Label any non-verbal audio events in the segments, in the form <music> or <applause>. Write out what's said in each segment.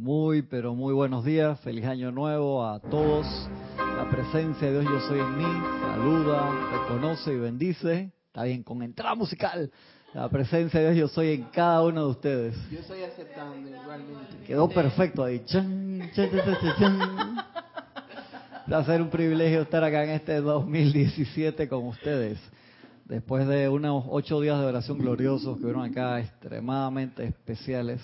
Muy, pero muy buenos días, feliz año nuevo a todos. La presencia de Dios Yo Soy en mí saluda, reconoce y bendice. Está bien, con entrada musical. La presencia de Dios Yo Soy en cada uno de ustedes. Yo estoy aceptando igualmente. Quedó perfecto ahí. Chan, chan, chan, ser un privilegio estar acá en este 2017 con ustedes. Después de unos ocho días de oración gloriosos que fueron acá extremadamente especiales,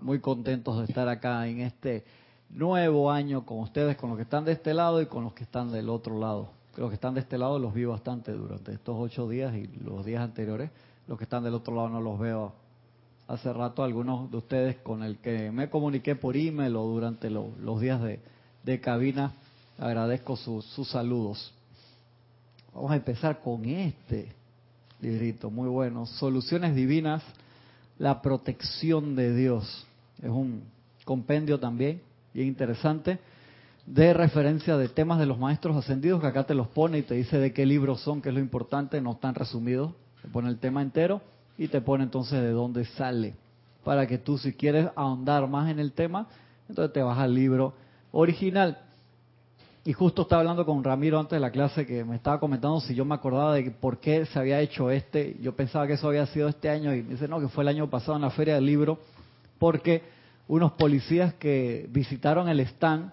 muy contentos de estar acá en este nuevo año con ustedes, con los que están de este lado y con los que están del otro lado. Los que están de este lado los vi bastante durante estos ocho días y los días anteriores. Los que están del otro lado no los veo hace rato. Algunos de ustedes con el que me comuniqué por email o durante lo- los días de, cabina, agradezco sus saludos. Vamos a empezar con este librito, muy bueno. Soluciones divinas, la protección de Dios. Es un compendio también, bien interesante, de referencia de temas de los maestros ascendidos, que acá te los pone y te dice de qué libros son, que es lo importante, no están resumidos. Te pone el tema entero y te pone entonces de dónde sale. Para que tú, si quieres ahondar más en el tema, entonces te vas al libro original. Y justo estaba hablando con Ramiro antes de la clase que me estaba comentando si yo me acordaba de por qué se había hecho este. Yo pensaba que eso había sido este año y me dice, no, que fue el año pasado en la Feria del Libro, porque unos policías que visitaron el stand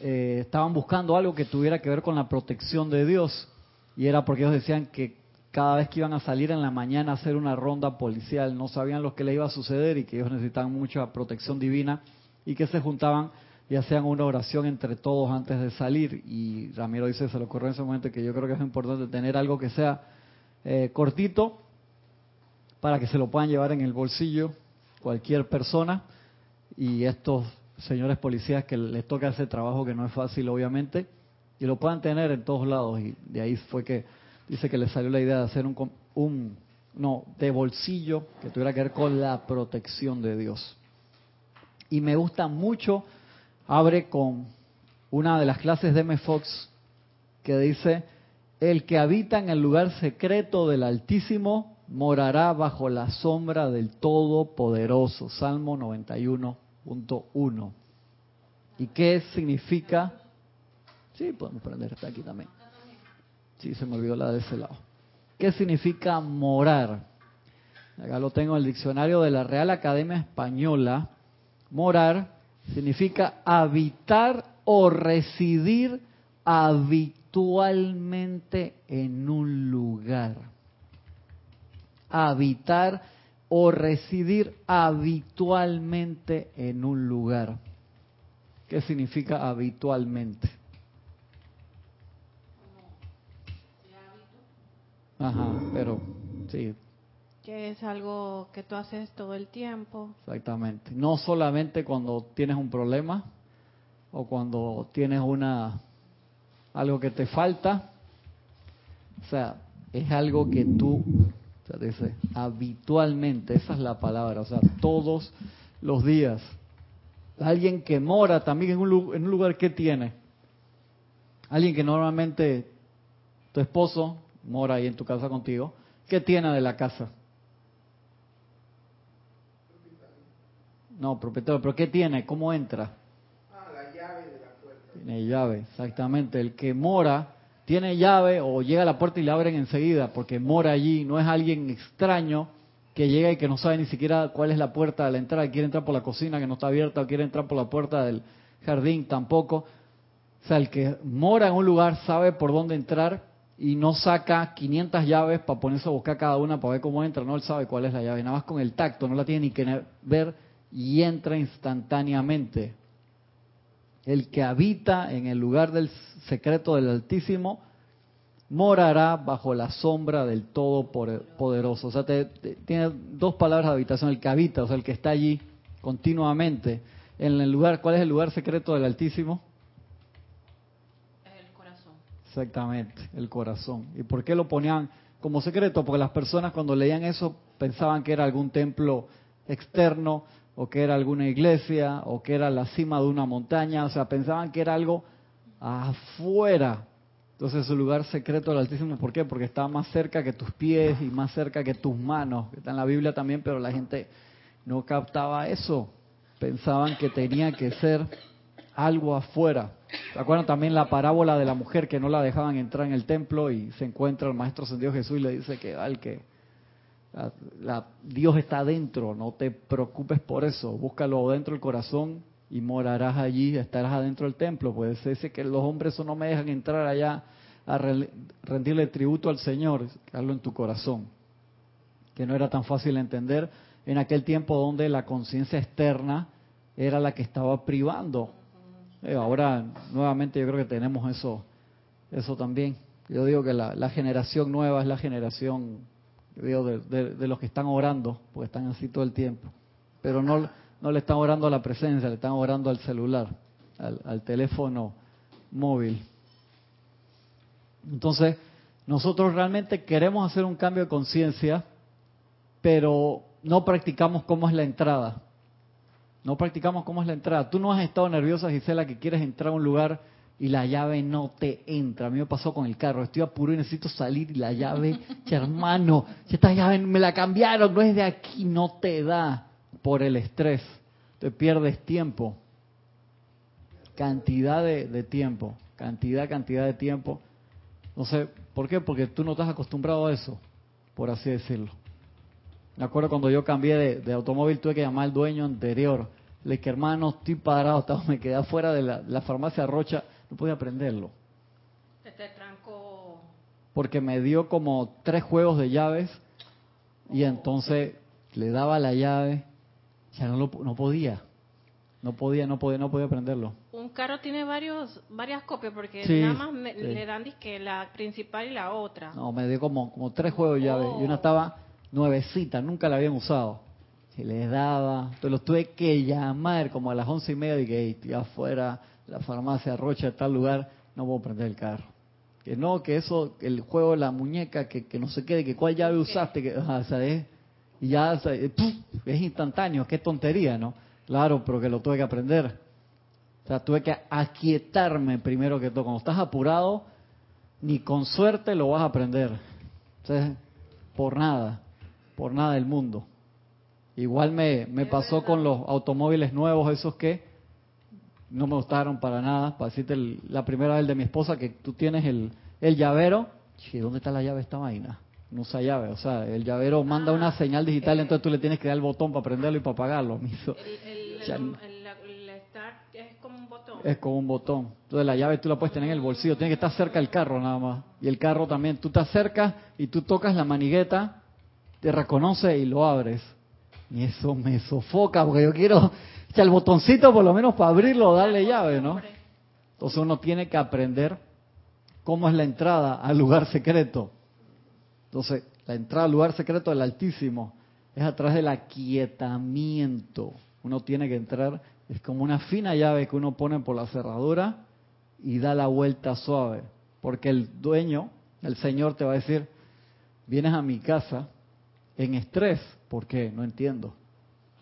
eh, estaban buscando algo que tuviera que ver con la protección de Dios. Y era porque ellos decían que cada vez que iban a salir en la mañana a hacer una ronda policial, no sabían lo que les iba a suceder y que ellos necesitaban mucha protección divina y que se juntaban y hacían una oración entre todos antes de salir. Y Ramiro dice, se le ocurrió en ese momento que yo creo que es importante tener algo que sea eh, cortito para que se lo puedan llevar en el bolsillo cualquier persona. Y estos señores policías que les toca ese trabajo que no es fácil obviamente y lo puedan tener en todos lados. Y de ahí fue que dice que le salió la idea de hacer un, un no de bolsillo que tuviera que ver con la protección de Dios. Y me gusta mucho abre con una de las clases de M. Fox que dice el que habita en el lugar secreto del Altísimo morará bajo la sombra del Todopoderoso. Salmo 91.1. ¿Y qué significa? Sí, podemos prender esta aquí también. Sí, se me olvidó la de ese lado. ¿Qué significa morar? Acá lo tengo en el diccionario de la Real Academia Española. Morar significa habitar o residir habitualmente en un lugar. Habitar o residir habitualmente en un lugar. ¿Qué significa habitualmente? Ajá, pero sí, Que es algo que tú haces todo el tiempo. Exactamente. No solamente cuando tienes un problema o cuando tienes una algo que te falta. O sea, es algo que tú, o sea, dice, habitualmente, esa es la palabra, o sea, todos los días. Alguien que mora también en un, en un lugar que tiene. Alguien que normalmente tu esposo mora ahí en tu casa contigo. ¿Qué tiene de la casa? No, propietario, pero ¿qué tiene? ¿Cómo entra? Ah, la llave de la puerta. Tiene llave, exactamente. El que mora tiene llave o llega a la puerta y le abren enseguida porque mora allí. No es alguien extraño que llega y que no sabe ni siquiera cuál es la puerta de la entrada, quiere entrar por la cocina que no está abierta o quiere entrar por la puerta del jardín tampoco. O sea, el que mora en un lugar sabe por dónde entrar y no saca 500 llaves para ponerse a buscar cada una para ver cómo entra. No, él sabe cuál es la llave. Nada más con el tacto, no la tiene ni que ver y entra instantáneamente. El que habita en el lugar del secreto del Altísimo morará bajo la sombra del Todopoderoso. O sea, te- te- tiene dos palabras de habitación. El que habita, o sea, el que está allí continuamente. En el lugar, ¿cuál es el lugar secreto del Altísimo? El corazón. Exactamente, el corazón. ¿Y por qué lo ponían como secreto? Porque las personas cuando leían eso pensaban que era algún templo externo o que era alguna iglesia o que era la cima de una montaña, o sea, pensaban que era algo afuera. Entonces su lugar secreto del Altísimo, ¿por qué? Porque está más cerca que tus pies y más cerca que tus manos, que está en la Biblia también, pero la gente no captaba eso. pensaban que tenía que ser algo afuera. ¿Se acuerdan también la parábola de la mujer que no la dejaban entrar en el templo y se encuentra el Maestro Ascendido Jesús y le dice que, al que Dios está adentro, no te preocupes por eso, búscalo dentro del corazón y morarás allí, estarás adentro del templo. Pues dice que los hombres no me dejan entrar allá a rendirle tributo al Señor, hazlo en tu corazón. Que no era tan fácil entender en aquel tiempo donde la conciencia externa era la que estaba privando. Eh, ahora, nuevamente, yo creo que tenemos eso, eso también. Yo digo que la, generación nueva es la generación digo, de, los que están orando, porque están así todo el tiempo. Pero no, no le están orando a la presencia, le están orando al celular, al, al teléfono móvil. Entonces, nosotros realmente queremos hacer un cambio de conciencia, pero no practicamos cómo es la entrada. No practicamos cómo es la entrada. Tú no has estado nerviosa, Gisela, que quieres entrar a un lugar y la llave no te entra. A mí me pasó con el carro. Estoy apuro y necesito salir y la llave, hermano, esta llave me la cambiaron, no es de aquí, no te da por el estrés. Te pierdes tiempo. Cantidad de, de tiempo. Cantidad, cantidad de tiempo. No sé, ¿por qué? Porque tú no estás acostumbrado a eso, por así decirlo. Me acuerdo cuando yo cambié de, automóvil, tuve que llamar al dueño anterior. Le dije, hermano, estoy parado, estaba, me quedé afuera de la, farmacia Rocha, no podía prenderlo. Te, te trancó. Porque me dio como tres juegos de llaves y entonces le daba la llave, ya no, lo, no podía. No podía, no podía, no podía prenderlo. Un carro tiene varios, varias copias porque nada más le dan que la principal y la otra. No, me dio como, como tres juegos de llaves y una oh. estaba nuevecita, nunca la habían usado. Se les daba, entonces los tuve que llamar como a las once y media y que estoy afuera, la farmacia Rocha, tal lugar, no puedo prender el carro. Que no, que eso, el juego de la muñeca, que, que no se quede, que cuál llave usaste, que, ¿sabes? Y ya, es instantáneo, qué tontería, ¿no? Claro, pero que lo tuve que aprender. O sea, tuve que aquietarme primero que todo. Cuando estás apurado, ni con suerte lo vas a aprender. Entonces, por nada por nada del mundo. Igual me, me pasó con los automóviles nuevos, esos que no me gustaron para nada. Para decirte la primera vez de mi esposa que tú tienes el, el llavero. ¿Dónde está la llave esta vaina? No usa llave. O sea, el llavero manda una ah, señal digital, entonces tú le tienes que dar el botón para prenderlo y para apagarlo. El, start es como un botón. Es como un botón. Entonces la llave tú la puedes tener en el bolsillo. Tiene que estar cerca del carro nada más. Y el carro también. Tú te acercas y tú tocas la manigueta te reconoce y lo abres. Y eso me sofoca porque yo quiero echar el botoncito por lo menos para abrirlo darle llave, ¿no? Entonces uno tiene que aprender cómo es la entrada al lugar secreto. Entonces, la entrada al lugar secreto del Altísimo es a través del aquietamiento. Uno tiene que entrar, es como una fina llave que uno pone por la cerradura y da la vuelta suave. Porque el dueño, el Señor te va a decir, vienes a mi casa en estrés. ¿Por qué? No entiendo.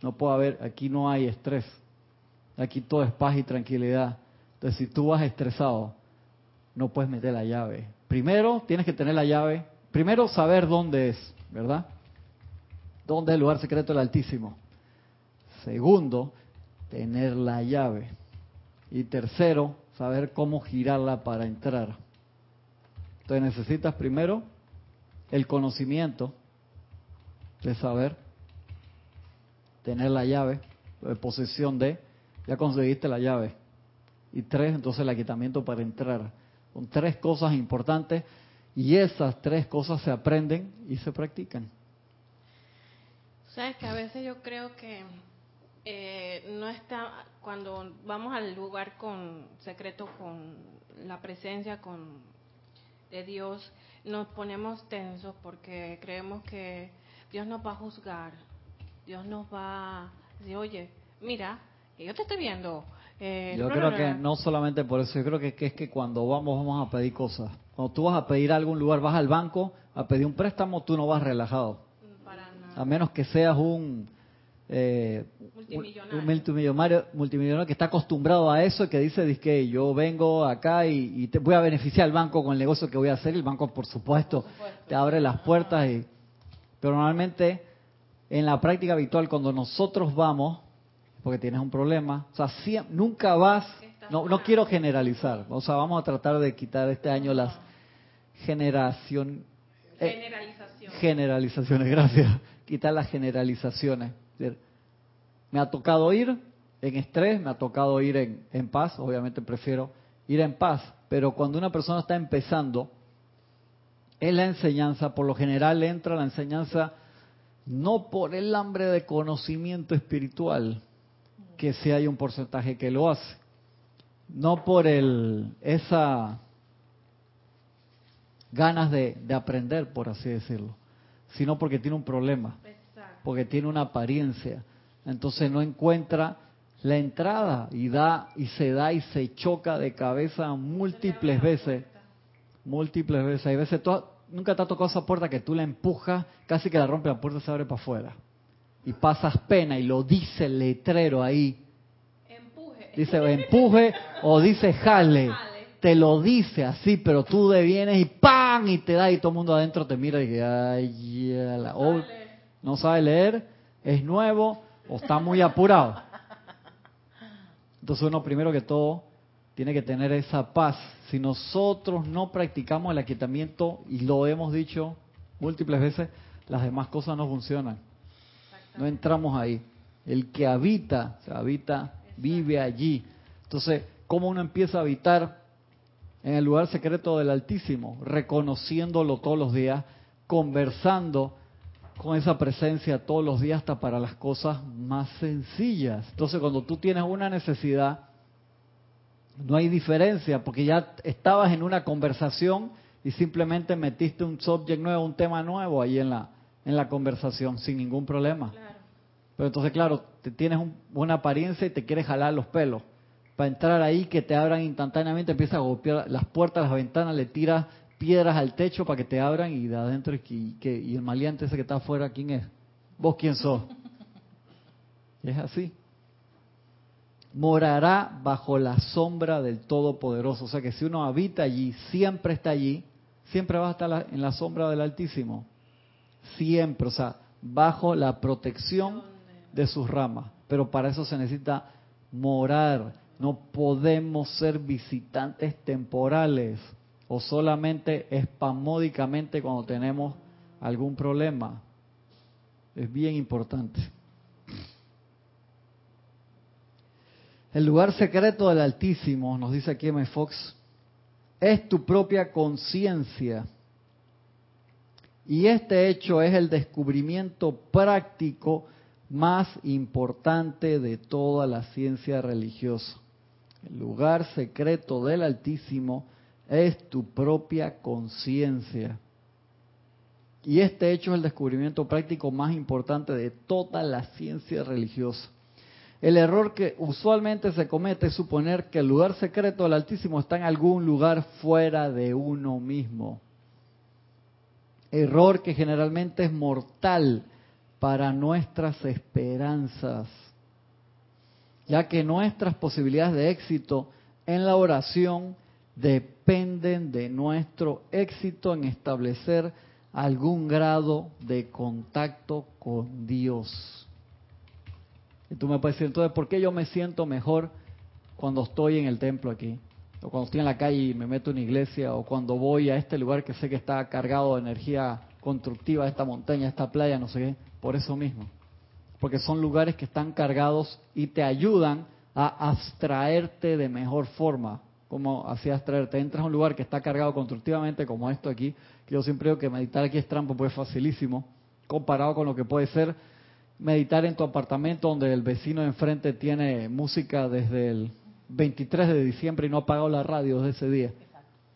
No puedo haber, aquí no hay estrés. Aquí todo es paz y tranquilidad. Entonces, si tú vas estresado, no puedes meter la llave. Primero, tienes que tener la llave. Primero, saber dónde es, ¿verdad? ¿Dónde es el lugar secreto del Altísimo? Segundo, tener la llave. Y tercero, saber cómo girarla para entrar. Entonces necesitas primero el conocimiento de saber, tener la llave, de posesión de, ya conseguiste la llave. Y tres, entonces el aquitamiento para entrar. Son tres cosas importantes y esas tres cosas se aprenden y se practican. Sabes que a veces yo creo que eh, no está, cuando vamos al lugar con secreto, con la presencia con de Dios, nos ponemos tensos porque creemos que Dios nos va a juzgar, Dios nos va a decir, oye, mira, que yo te estoy viendo. Eh, yo creo que no solamente por eso, yo creo que, es que cuando vamos, vamos a pedir cosas. Cuando tú vas a pedir a algún lugar, vas al banco a pedir un préstamo, tú no vas relajado. Para nada. A menos que seas un, eh, multimillonario. multimillonario, que está acostumbrado a eso y que dice, que yo vengo acá y, te voy a beneficiar al banco con el negocio que voy a hacer. El banco, por supuesto, te abre las puertas y pero normalmente en la práctica habitual, cuando nosotros vamos, porque tienes un problema. O sea, nunca vas, no, no quiero generalizar, o sea, vamos a tratar de quitar este año las generación, eh, Generalización. generalizaciones, <laughs> gracias, quitar las generalizaciones. Me ha tocado ir en estrés, me ha tocado ir en, en paz, obviamente prefiero ir en paz, pero cuando una persona está empezando, es la enseñanza, por lo general entra la enseñanza no por el hambre de conocimiento espiritual, que sí hay un porcentaje que lo hace, no por el esa ganas de, de aprender, por así decirlo, sino porque tiene un problema, porque tiene una apariencia, entonces no encuentra la entrada y da y se da y se choca de cabeza múltiples veces múltiples veces. Hay veces, tú- nunca te ha tocado esa puerta que tú la empujas, casi que la rompe, la puerta se abre para afuera. Y pasas pena y lo dice el letrero ahí. Empuje. Dice empuje o dice jale. Te lo dice así, pero tú de vienes y ¡pam! Y te da y todo el mundo adentro te mira y que ay, ya la- no sabe leer, es nuevo o está muy apurado. Entonces uno primero que todo tiene que tener esa paz. Si nosotros no practicamos el aquietamiento, y lo hemos dicho múltiples veces, las demás cosas no funcionan. No entramos ahí. El que habita, se habita, vive allí. Entonces, ¿cómo uno empieza a habitar en el lugar secreto del Altísimo? Reconociéndolo todos los días, conversando con esa presencia todos los días hasta para las cosas más sencillas. Entonces, cuando tú tienes una necesidad, no hay diferencia, porque ya estabas en una conversación y simplemente metiste un subject nuevo, un tema nuevo ahí en la, en la conversación, sin ningún problema. Claro. Pero entonces, claro, te tienes un- una apariencia y te quieres jalar los pelos. Para entrar ahí, que te abran instantáneamente, empiezas a golpear las puertas, las ventanas, le tiras piedras al techo para que te abran y de adentro, y, que, y el maleante ese que está afuera, ¿quién es? ¿Vos quién sos? <laughs> Es así. Morará bajo la sombra del Todopoderoso. O sea que si uno habita allí, siempre está allí, siempre va a estar en la sombra del Altísimo. Siempre, o sea, bajo la protección de sus ramas. Pero para eso se necesita morar. No podemos ser visitantes temporales o solamente espamódicamente cuando tenemos algún problema. Es bien importante. El lugar secreto del Altísimo, nos dice aquí M. Fox, es tu propia conciencia. Y este hecho es el descubrimiento práctico más importante de toda la ciencia religiosa. El lugar secreto del Altísimo es tu propia conciencia. Y este hecho es el descubrimiento práctico más importante de toda la ciencia religiosa. El error que usualmente se comete es suponer que el lugar secreto del Altísimo está en algún lugar fuera de uno mismo. Error que generalmente es mortal para nuestras esperanzas, ya que nuestras posibilidades de éxito en la oración dependen de nuestro éxito en establecer algún grado de contacto con Dios. Y tú me puedes decir, entonces, ¿por qué yo me siento mejor cuando estoy en el templo aquí? O cuando estoy en la calle y me meto en una iglesia, o cuando voy a este lugar que sé que está cargado de energía constructiva, esta montaña, esta playa, no sé qué. Por eso mismo. Porque son lugares que están cargados y te ayudan a abstraerte de mejor forma. Como así abstraerte. Entras a un lugar que está cargado constructivamente, como esto aquí, que yo siempre digo que meditar aquí es trampo, pues es facilísimo, comparado con lo que puede ser meditar en tu apartamento donde el vecino de enfrente tiene música desde el 23 de diciembre y no ha apagado la radio desde ese día.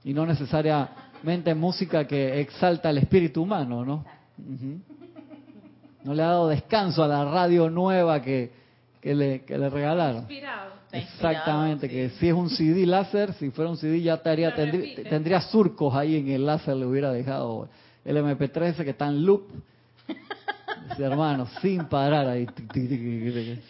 Y no necesariamente música que exalta el espíritu humano, ¿no? No le ha dado descanso a la radio nueva que, que, le, que le regalaron. Inspirado. Está inspirado, Exactamente, sí. que si es un CD láser, si fuera un CD ya estaría, tendría, tendría surcos ahí en el láser, le hubiera dejado el MP3 ese que está en loop. <laughs> Hermano, sin parar ahí.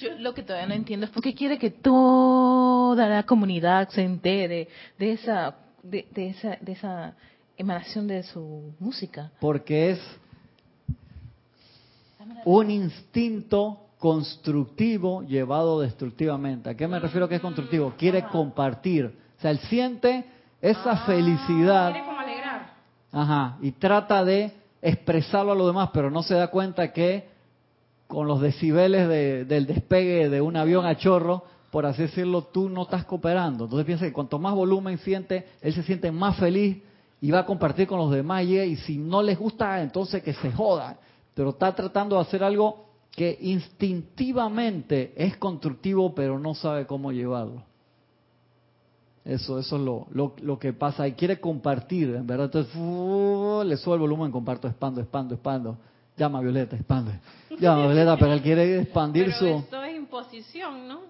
Yo lo que todavía no entiendo es por qué quiere que toda la comunidad se entere de esa, de, de esa, de esa emanación de su música. Porque es un instinto constructivo llevado destructivamente. ¿A qué me refiero que es constructivo? Quiere compartir. O sea, él siente esa felicidad. Quiere como alegrar. Ajá, y trata de expresarlo a los demás, pero no se da cuenta que con los decibeles de- del despegue de un avión a chorro, por así decirlo, tú no estás cooperando. Entonces piensa que cuanto más volumen siente, él se siente más feliz y va a compartir con los demás y, y si no les gusta, entonces que se joda. Pero está tratando de hacer algo que instintivamente es constructivo, pero no sabe cómo llevarlo. Eso, eso es lo, lo, lo que pasa. Y quiere compartir, en verdad. Entonces, le sube el volumen, comparto, expando, expando, expando. Llama a Violeta, expande. <laughs> Llama a Violeta, pero él quiere expandir Pero su... esto es imposición, ¿no?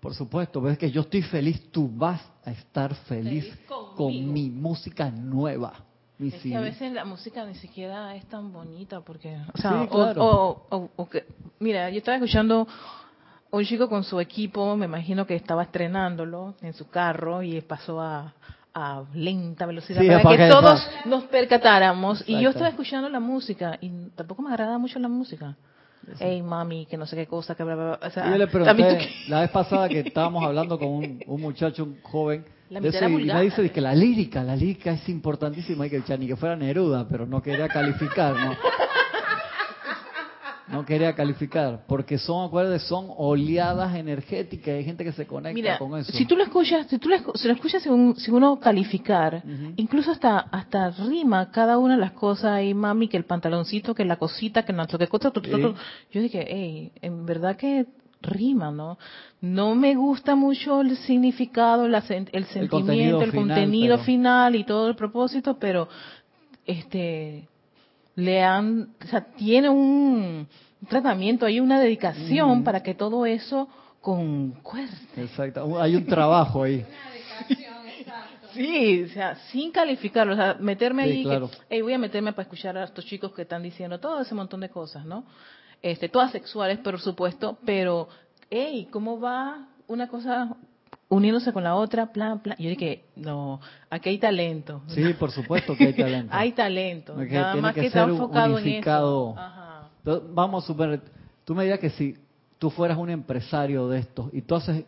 Por supuesto, ves que yo estoy feliz, tú vas a estar feliz, con mi música nueva. Mi Es que a veces la música ni siquiera es tan bonita porque, o sea, Sí, o- claro. o, o- o que- mira, yo estaba escuchando un chico con su equipo, me imagino que estaba estrenándolo en su carro y pasó a, a lenta velocidad Sí, para que que- todos nos percatáramos y yo estaba escuchando la música y tampoco me agrada mucho la música. Ey, mami, que no sé qué cosa, que bla, bla, bla. O sea, Yo le también tú pregunté la vez pasada que estábamos hablando con un, un muchacho, un joven, La de eso, y me dice que la lírica, la lírica es importantísima, y que ya ni que fuera Neruda, pero no quería calificar, ¿no? No quería calificar, porque son, acuérdense, son oleadas energéticas, hay gente que se conecta Mira, con eso. si tú lo escuchas, si tú lo, si lo escuchas según, según uno calificar, incluso hasta hasta rima cada una de las cosas y mami que el pantaloncito, que la cosita, que no sé qué cosa, tu, tu, tu, Sí. tu. yo dije, hey, en verdad que rima, ¿no? No me gusta mucho el significado, la el contenido sentimiento, el final, contenido pero- final y todo el propósito, pero este le han, o sea, tiene un tratamiento, hay una dedicación Mm. para que todo eso concuerde. Exacto, hay un trabajo ahí. Sí, o sea, sin calificarlo, o sea, meterme Sí, ahí, claro. que, "Ey, voy a meterme para escuchar a estos chicos que están diciendo todo ese montón de cosas, ¿no? Este, todas sexuales, por supuesto, pero, hey, ¿cómo va una cosa uniéndose con la otra? Plan, plan. Yo dije, no, aquí hay talento. Sí, por supuesto que hay talento. <laughs> hay talento, nada más que que, está enfocado en unificado. eso. Ajá. Entonces, Vamos a suponer, tú me dirías que si tú fueras un empresario de estos y tú haces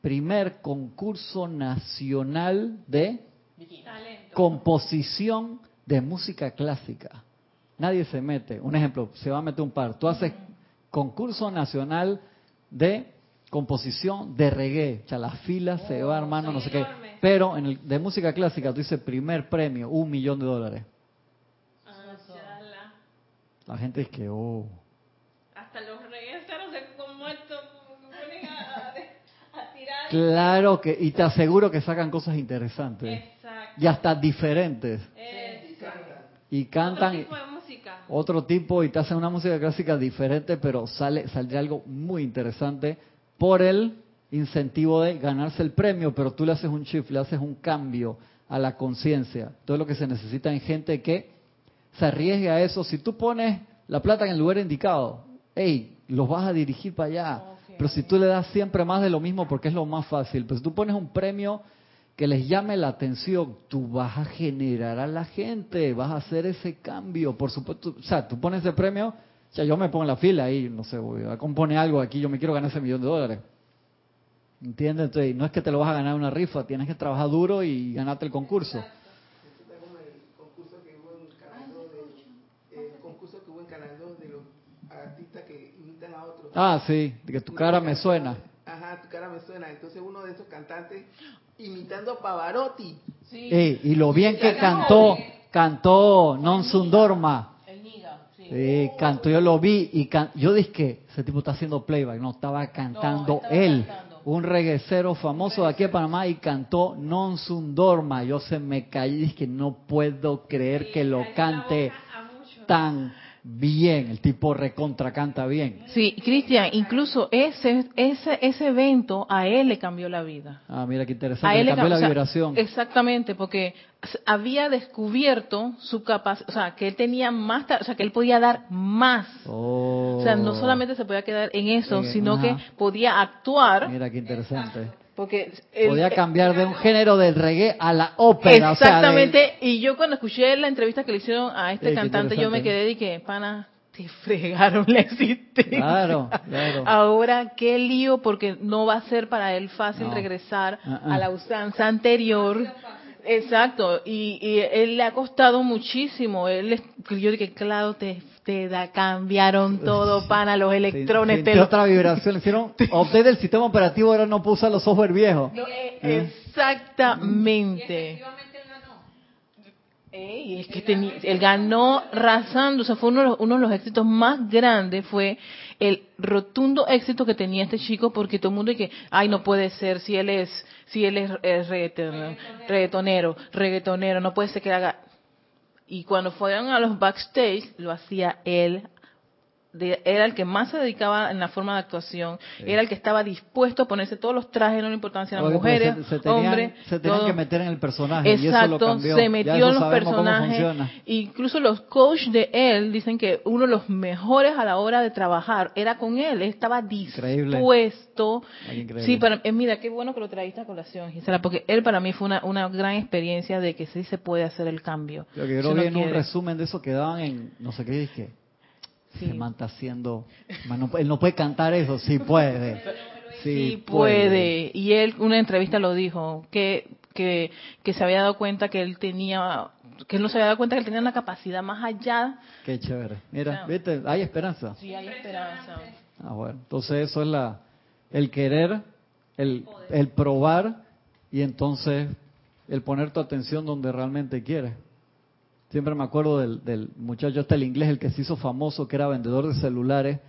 primer concurso nacional de Talento. composición de música clásica. Nadie se mete. Un ejemplo, se va a meter un par. Tú haces concurso nacional de composición de reggae. O sea, la fila se va, hermano, no sé qué. Pero en el de música clásica tú dices primer premio, un millón de dólares. Ah. La gente es que, oh. Hasta los como esto se ponen a, a tirar. Claro que, y te aseguro que sacan cosas interesantes. Exacto. Y hasta diferentes. Exacto. Y Otro cantan tipo de música. otro tipo y te hacen una música clásica diferente, pero sale saldría algo muy interesante por el incentivo de ganarse el premio, pero tú le haces un shift, le haces un cambio a la conciencia. Todo lo que se necesita en gente que se arriesgue a eso. Si tú pones la plata en el lugar indicado, hey, los vas a dirigir para allá. Pero si tú le das siempre más de lo mismo porque es lo más fácil, pues si tú pones un premio que les llame la atención, tú vas a generar a la gente, vas a hacer ese cambio, por supuesto, o sea, tú pones ese premio, o sea, yo me pongo en la fila y, no sé, voy a componer algo aquí, yo me quiero ganar ese millón de dólares. ¿Entiendes? Entonces, no es que te lo vas a ganar en una rifa, tienes que trabajar duro y ganarte el concurso. Esto está como el concurso que hubo en Canal 2 de, el concurso que hubo en Canal 2 de los artistas que imitan a otros. Ah, sí, de que tu cara me suena. Ajá, tu cara me suena. Entonces uno de esos cantantes imitando a Pavarotti. Ey, y lo bien que cantó, cantó Non Sundorma. Sí. Sí, cantó, yo lo vi y can- yo dije que ese tipo está haciendo playback, no, estaba cantando estaba él, cantando. un reguecero famoso de aquí de Panamá y cantó Non Sundorma. Yo se me caí y dije que no puedo creer que lo cante tan bien, el tipo recontra canta bien. Sí, Cristian, incluso ese, ese, ese evento a él le cambió la vida. Ah, mira qué A interesante, él le cambió cam- la o sea, vibración. Exactamente, porque había descubierto su capacidad, o sea, que él tenía más, o sea, que él podía dar más. Oh, O sea, no solamente se podía quedar en eso, En- sino ajá. que podía actuar, Mira qué interesante. Porque Podía cambiar de un género del reggae a la ópera. o sea, de- Exactamente, y yo cuando escuché la entrevista que le hicieron a este Eh, cantante, yo me quedé y que, pana, te <laughs> fregaron la existencia. Claro, claro. Ahora, qué lío, porque no va a ser para él fácil No. regresar Ah, ah. a la usanza anterior. Exacto, y, y él le ha costado muchísimo. Él, yo dije, claro, te, te da- cambiaron todo, pana, los electrones. te lo- otra vibración. Le hicieron <laughs> update del sistema operativo, ahora no usar los software viejos. No, eh, ¿Eh? Exactamente. Efectivamente él ganó. Ey, es que teni- él ganó razando, o sea, fue uno de, los, uno de los éxitos más grandes, fue el rotundo éxito que tenía este chico, porque todo el mundo dice, ay, no puede ser, si él es, si él es, es reggaetonero, reggaetonero, reggaetonero, no puede ser que haga... Y cuando fueron a los backstage, lo hacía él de- era el que más se dedicaba en la forma de actuación, era el que estaba dispuesto a ponerse todos los trajes, no le importaban si eran pues, mujeres, se, se tenían, hombres, se tenían todo. que meter en el personaje y eso lo Exacto, cambió. se metió en los personajes. Incluso los coaches de él dicen que uno de los mejores a la hora de trabajar era con él. Él estaba dispuesto. Increíble. Sí, para, eh, mira, qué bueno que lo traíste a colación, Gisela, porque él para mí fue una, una gran experiencia de que sí se puede hacer el cambio. Lo que yo si lo uno vi en un resumen de eso que daban en, no sé qué dije, Sí. está haciendo, man, no- él no puede cantar eso, sí <laughs> puede. Sí, puede. Y él, una entrevista lo dijo, que, que, que se había dado cuenta que él tenía, que él no se había dado cuenta que él tenía una capacidad más allá. Qué chévere. Mira, viste, hay esperanza. Sí, hay esperanza. Ah, bueno. Entonces eso es la, el querer, el, el probar y entonces el poner tu atención donde realmente quieres. Siempre me acuerdo del, del muchacho este, el inglés, el que se hizo famoso, que era vendedor de celulares,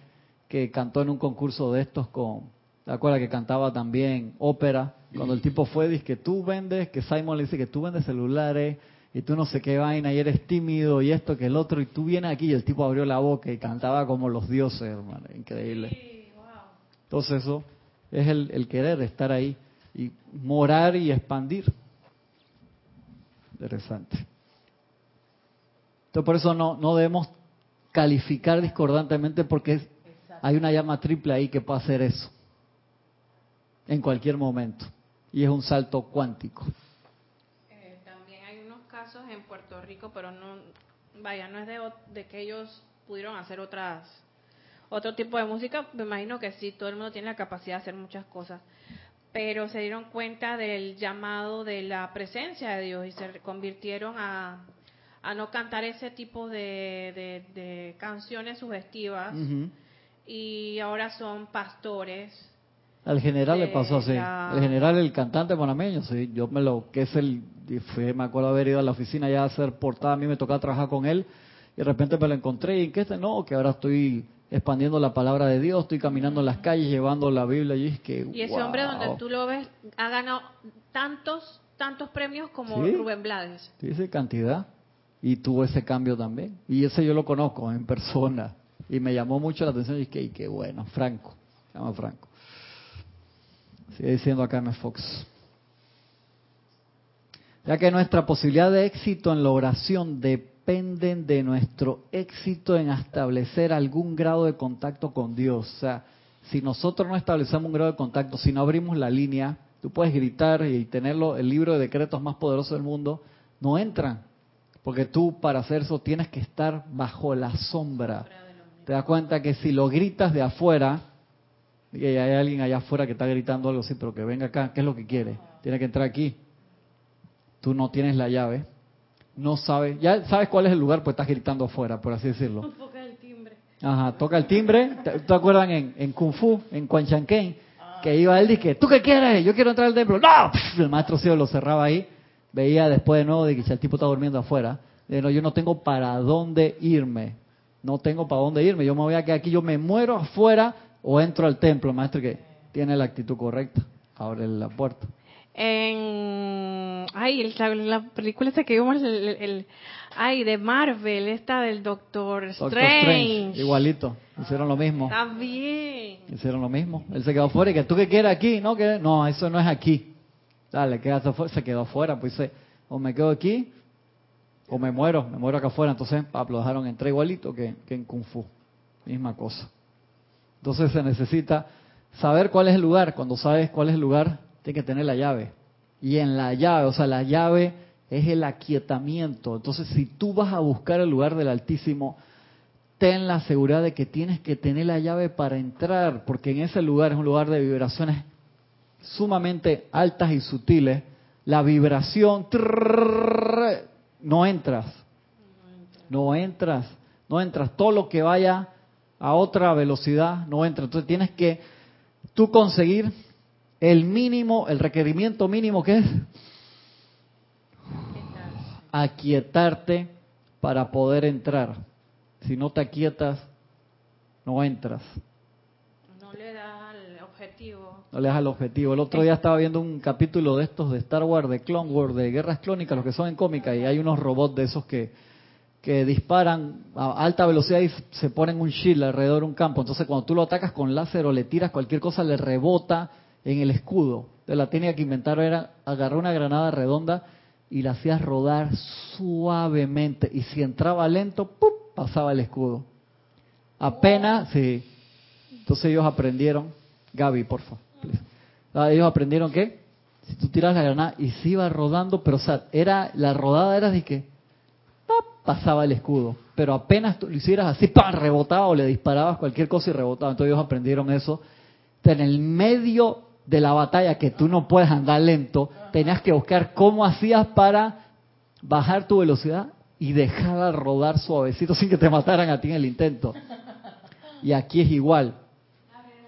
que cantó en un concurso de estos con, ¿te acuerdas que cantaba también ópera? Cuando el tipo fue, dice que tú vendes, que Simon le dice que tú vendes celulares y tú no sé qué vaina y eres tímido y esto que el otro y tú vienes aquí y el tipo abrió la boca y cantaba como los dioses, hermano, increíble. Entonces eso es el, el querer estar ahí y morar y expandir. Interesante. Entonces por eso no, no debemos calificar discordantemente porque es- hay una llama triple ahí que puede hacer eso en cualquier momento. Y es un salto cuántico. Eh, también hay unos casos en Puerto Rico, pero no, vaya, no es de, de que ellos pudieron hacer otras, otro tipo de música. Me imagino que sí, todo el mundo tiene la capacidad de hacer muchas cosas, pero se dieron cuenta del llamado de la presencia de Dios y se convirtieron a, a no cantar ese tipo de, de- de canciones sugestivas y ahora son pastores. Al general le pasó así. la- El general, el cantante panameño, sí. Yo me lo, que es el, fui, me acuerdo haber ido a la oficina ya a hacer portada, a mí me tocaba trabajar con él, y de repente me lo encontré, y en qué está, no, que ahora estoy expandiendo la palabra de Dios, estoy caminando en las calles llevando la Biblia, y es que, Y ese hombre donde tú lo ves ha ganado tantos, tantos premios como Sí. Rubén Blades. Dice cantidad. Y tuvo ese cambio también. Y ese yo lo conozco en persona. Y me llamó mucho la atención. Y que, y qué bueno, Franco. Llama Franco. Sigue diciendo acá M. Fox. Ya que nuestra posibilidad de éxito en la oración dependen de nuestro éxito en establecer algún grado de contacto con Dios. O sea, si nosotros no establecemos un grado de contacto, si no abrimos la línea, tú puedes gritar y tenerlo, el libro de decretos más poderoso del mundo, no entran. Porque tú para hacer eso tienes que estar bajo la sombra. Te das cuenta que si lo gritas de afuera, y hay alguien allá afuera que está gritando algo así, pero que venga acá, ¿qué es lo que quiere? Tiene que entrar aquí. Tú no tienes la llave, no sabes, ya sabes cuál es el lugar, pues estás gritando afuera, por así decirlo. <laughs> Toca el timbre. Ajá, toca el timbre. ¿Te, te acuerdan en, en Kung Fu, en Quan Chan Ken? Que iba él y que, ¿tú qué quieres? Yo quiero entrar al templo. ¡No! El maestro cielo lo cerraba ahí. Veía después de nuevo de que si el tipo está durmiendo afuera. De, no, yo no tengo para dónde irme. No tengo para dónde irme. Yo me voy a quedar aquí. Yo me muero afuera o entro al templo. Maestro que tiene la actitud correcta. Abre la puerta. En, ay, la, la película esta que vimos, el, el- el- ay, de Marvel, esta del Doctor Doctor Strange. Igualito. Hicieron lo mismo. También. Hicieron lo mismo. Él se quedó afuera y que tú qué quieres aquí, no que no, eso no es aquí. Dale, quédate afuera. Se quedó afuera, pues o me quedo aquí o me muero, me muero acá afuera. Entonces, pap, lo dejaron entrar igualito que, en Kung Fu. Misma cosa. Entonces se necesita saber cuál es el lugar. Cuando sabes cuál es el lugar, tienes que tener la llave. Y en la llave, o sea, la llave es el aquietamiento. Entonces, si tú vas a buscar el lugar del Altísimo, ten la seguridad de que tienes que tener la llave para entrar, porque en ese lugar es un lugar de vibraciones sumamente altas y sutiles. La vibración, no entras, no entras, no entras. Todo lo que vaya a otra velocidad no entra. Entonces tienes que tú conseguir el mínimo, el requerimiento mínimo que es aquietarte para poder entrar. Si no te aquietas, no entras. No le das al objetivo. No le das al objetivo. El otro día estaba viendo un capítulo de estos de Star Wars, de Clone Wars, de Guerras Clónicas, los que son en cómica, y hay unos robots de esos que, que disparan a alta velocidad y se ponen un shield alrededor de un campo. Entonces cuando tú lo atacas con láser o le tiras cualquier cosa, le rebota en el escudo. De la técnica que inventaron era agarrar una granada redonda y la hacías rodar suavemente. Y si entraba lento, ¡pum! pasaba el escudo. Apenas, sí. Entonces ellos aprendieron, Gaby, por favor. Ah, Ellos aprendieron que si tú tiras la granada y se iba rodando, pero o era, la rodada era de que pasaba el escudo. Pero apenas tú lo hicieras así, ¡pam! rebotaba o le disparabas cualquier cosa y rebotaba. Entonces ellos aprendieron eso. En el medio de la batalla, que tú no puedes andar lento, tenías que buscar cómo hacías para bajar tu velocidad y dejarla rodar suavecito sin que te mataran a ti en el intento. Y aquí es igual.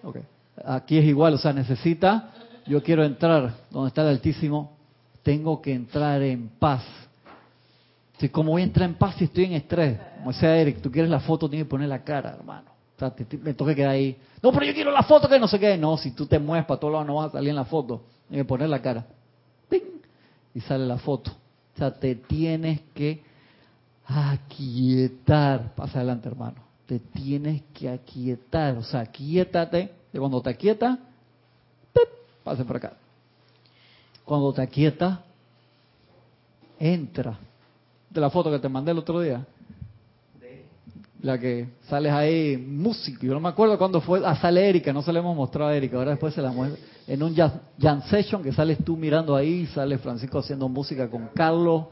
Ok. Aquí es igual, o sea, necesita, yo quiero entrar donde está el Altísimo, tengo que entrar en paz. Si como voy a entrar en paz si estoy en estrés? Como decía Eric, tú quieres la foto, tienes que poner la cara, hermano. O sea, te- me toca quedar ahí. No, pero yo quiero la foto que no sé qué. No, si tú te mueves para todos lados no vas a salir en la foto. Tienes que poner la cara. ¡Ping! Y sale la foto. O sea, te tienes que aquietar. Pasa adelante, hermano. Te tienes que aquietar. O sea, aquietate. Y cuando te aquietas, ¡pip! pase por acá. Cuando te aquietas, entra. De la foto que te mandé el otro día. La que sales ahí, músico. Yo no me acuerdo cuándo fue. Ah, sale Erika, no se le hemos mostrado a Erika. Ahora después se la muestra. En un jam, jam session que sales tú mirando ahí, sale Francisco haciendo música con Carlos.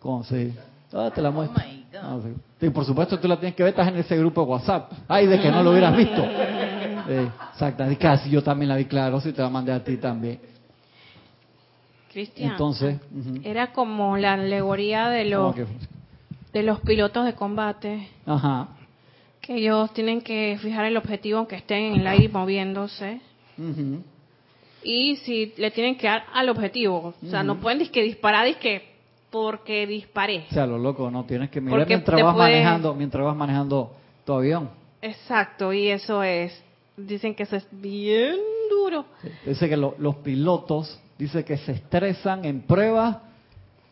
Con, sí. Ah, te la muestro. Oh my God. Ah, sí. Sí, por supuesto tú la tienes que ver, estás en ese grupo de WhatsApp. Ay, de que no lo hubieras visto. <laughs> Exacto. Y casi yo también la vi, claro, si te la mandé a ti también. Cristian. Entonces, ujú. Era como la alegoría de ¿Cómo los, que? de los pilotos de combate, Ajá. que ellos tienen que fijar el objetivo aunque estén en el aire moviéndose. Ujú. Y si le tienen que dar al objetivo, o sea, no Ujú. pueden disque disparar, disque porque disparé. O sea, lo loco, no tienes que mirar Porque mientras vas puede- manejando, mientras vas manejando tu avión. Exacto, y eso es, dicen que eso es bien duro. Dice que lo- los pilotos, dice que se estresan en pruebas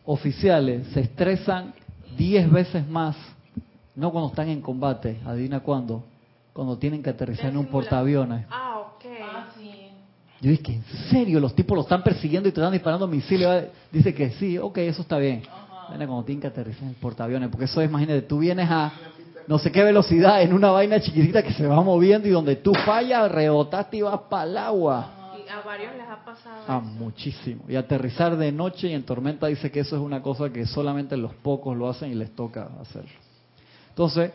oficiales, se estresan 10 veces más, no cuando están en combate, adivina cuándo, cuando tienen que aterrizar en un portaaviones. Ah. Yo dije, ¿en serio? Los tipos lo están persiguiendo y te están disparando misiles. Dice que sí, ok, eso está bien. Viene cuando tienen que aterrizar en el portaaviones, porque eso es, imagínate, tú vienes a no sé qué velocidad en una vaina chiquitita que se va moviendo y donde tú fallas, rebotaste y vas para el agua. Y a varios les ha pasado. Ah, eso. muchísimo. Y aterrizar de noche y en tormenta dice que eso es una cosa que solamente los pocos lo hacen y les toca hacerlo. Entonces,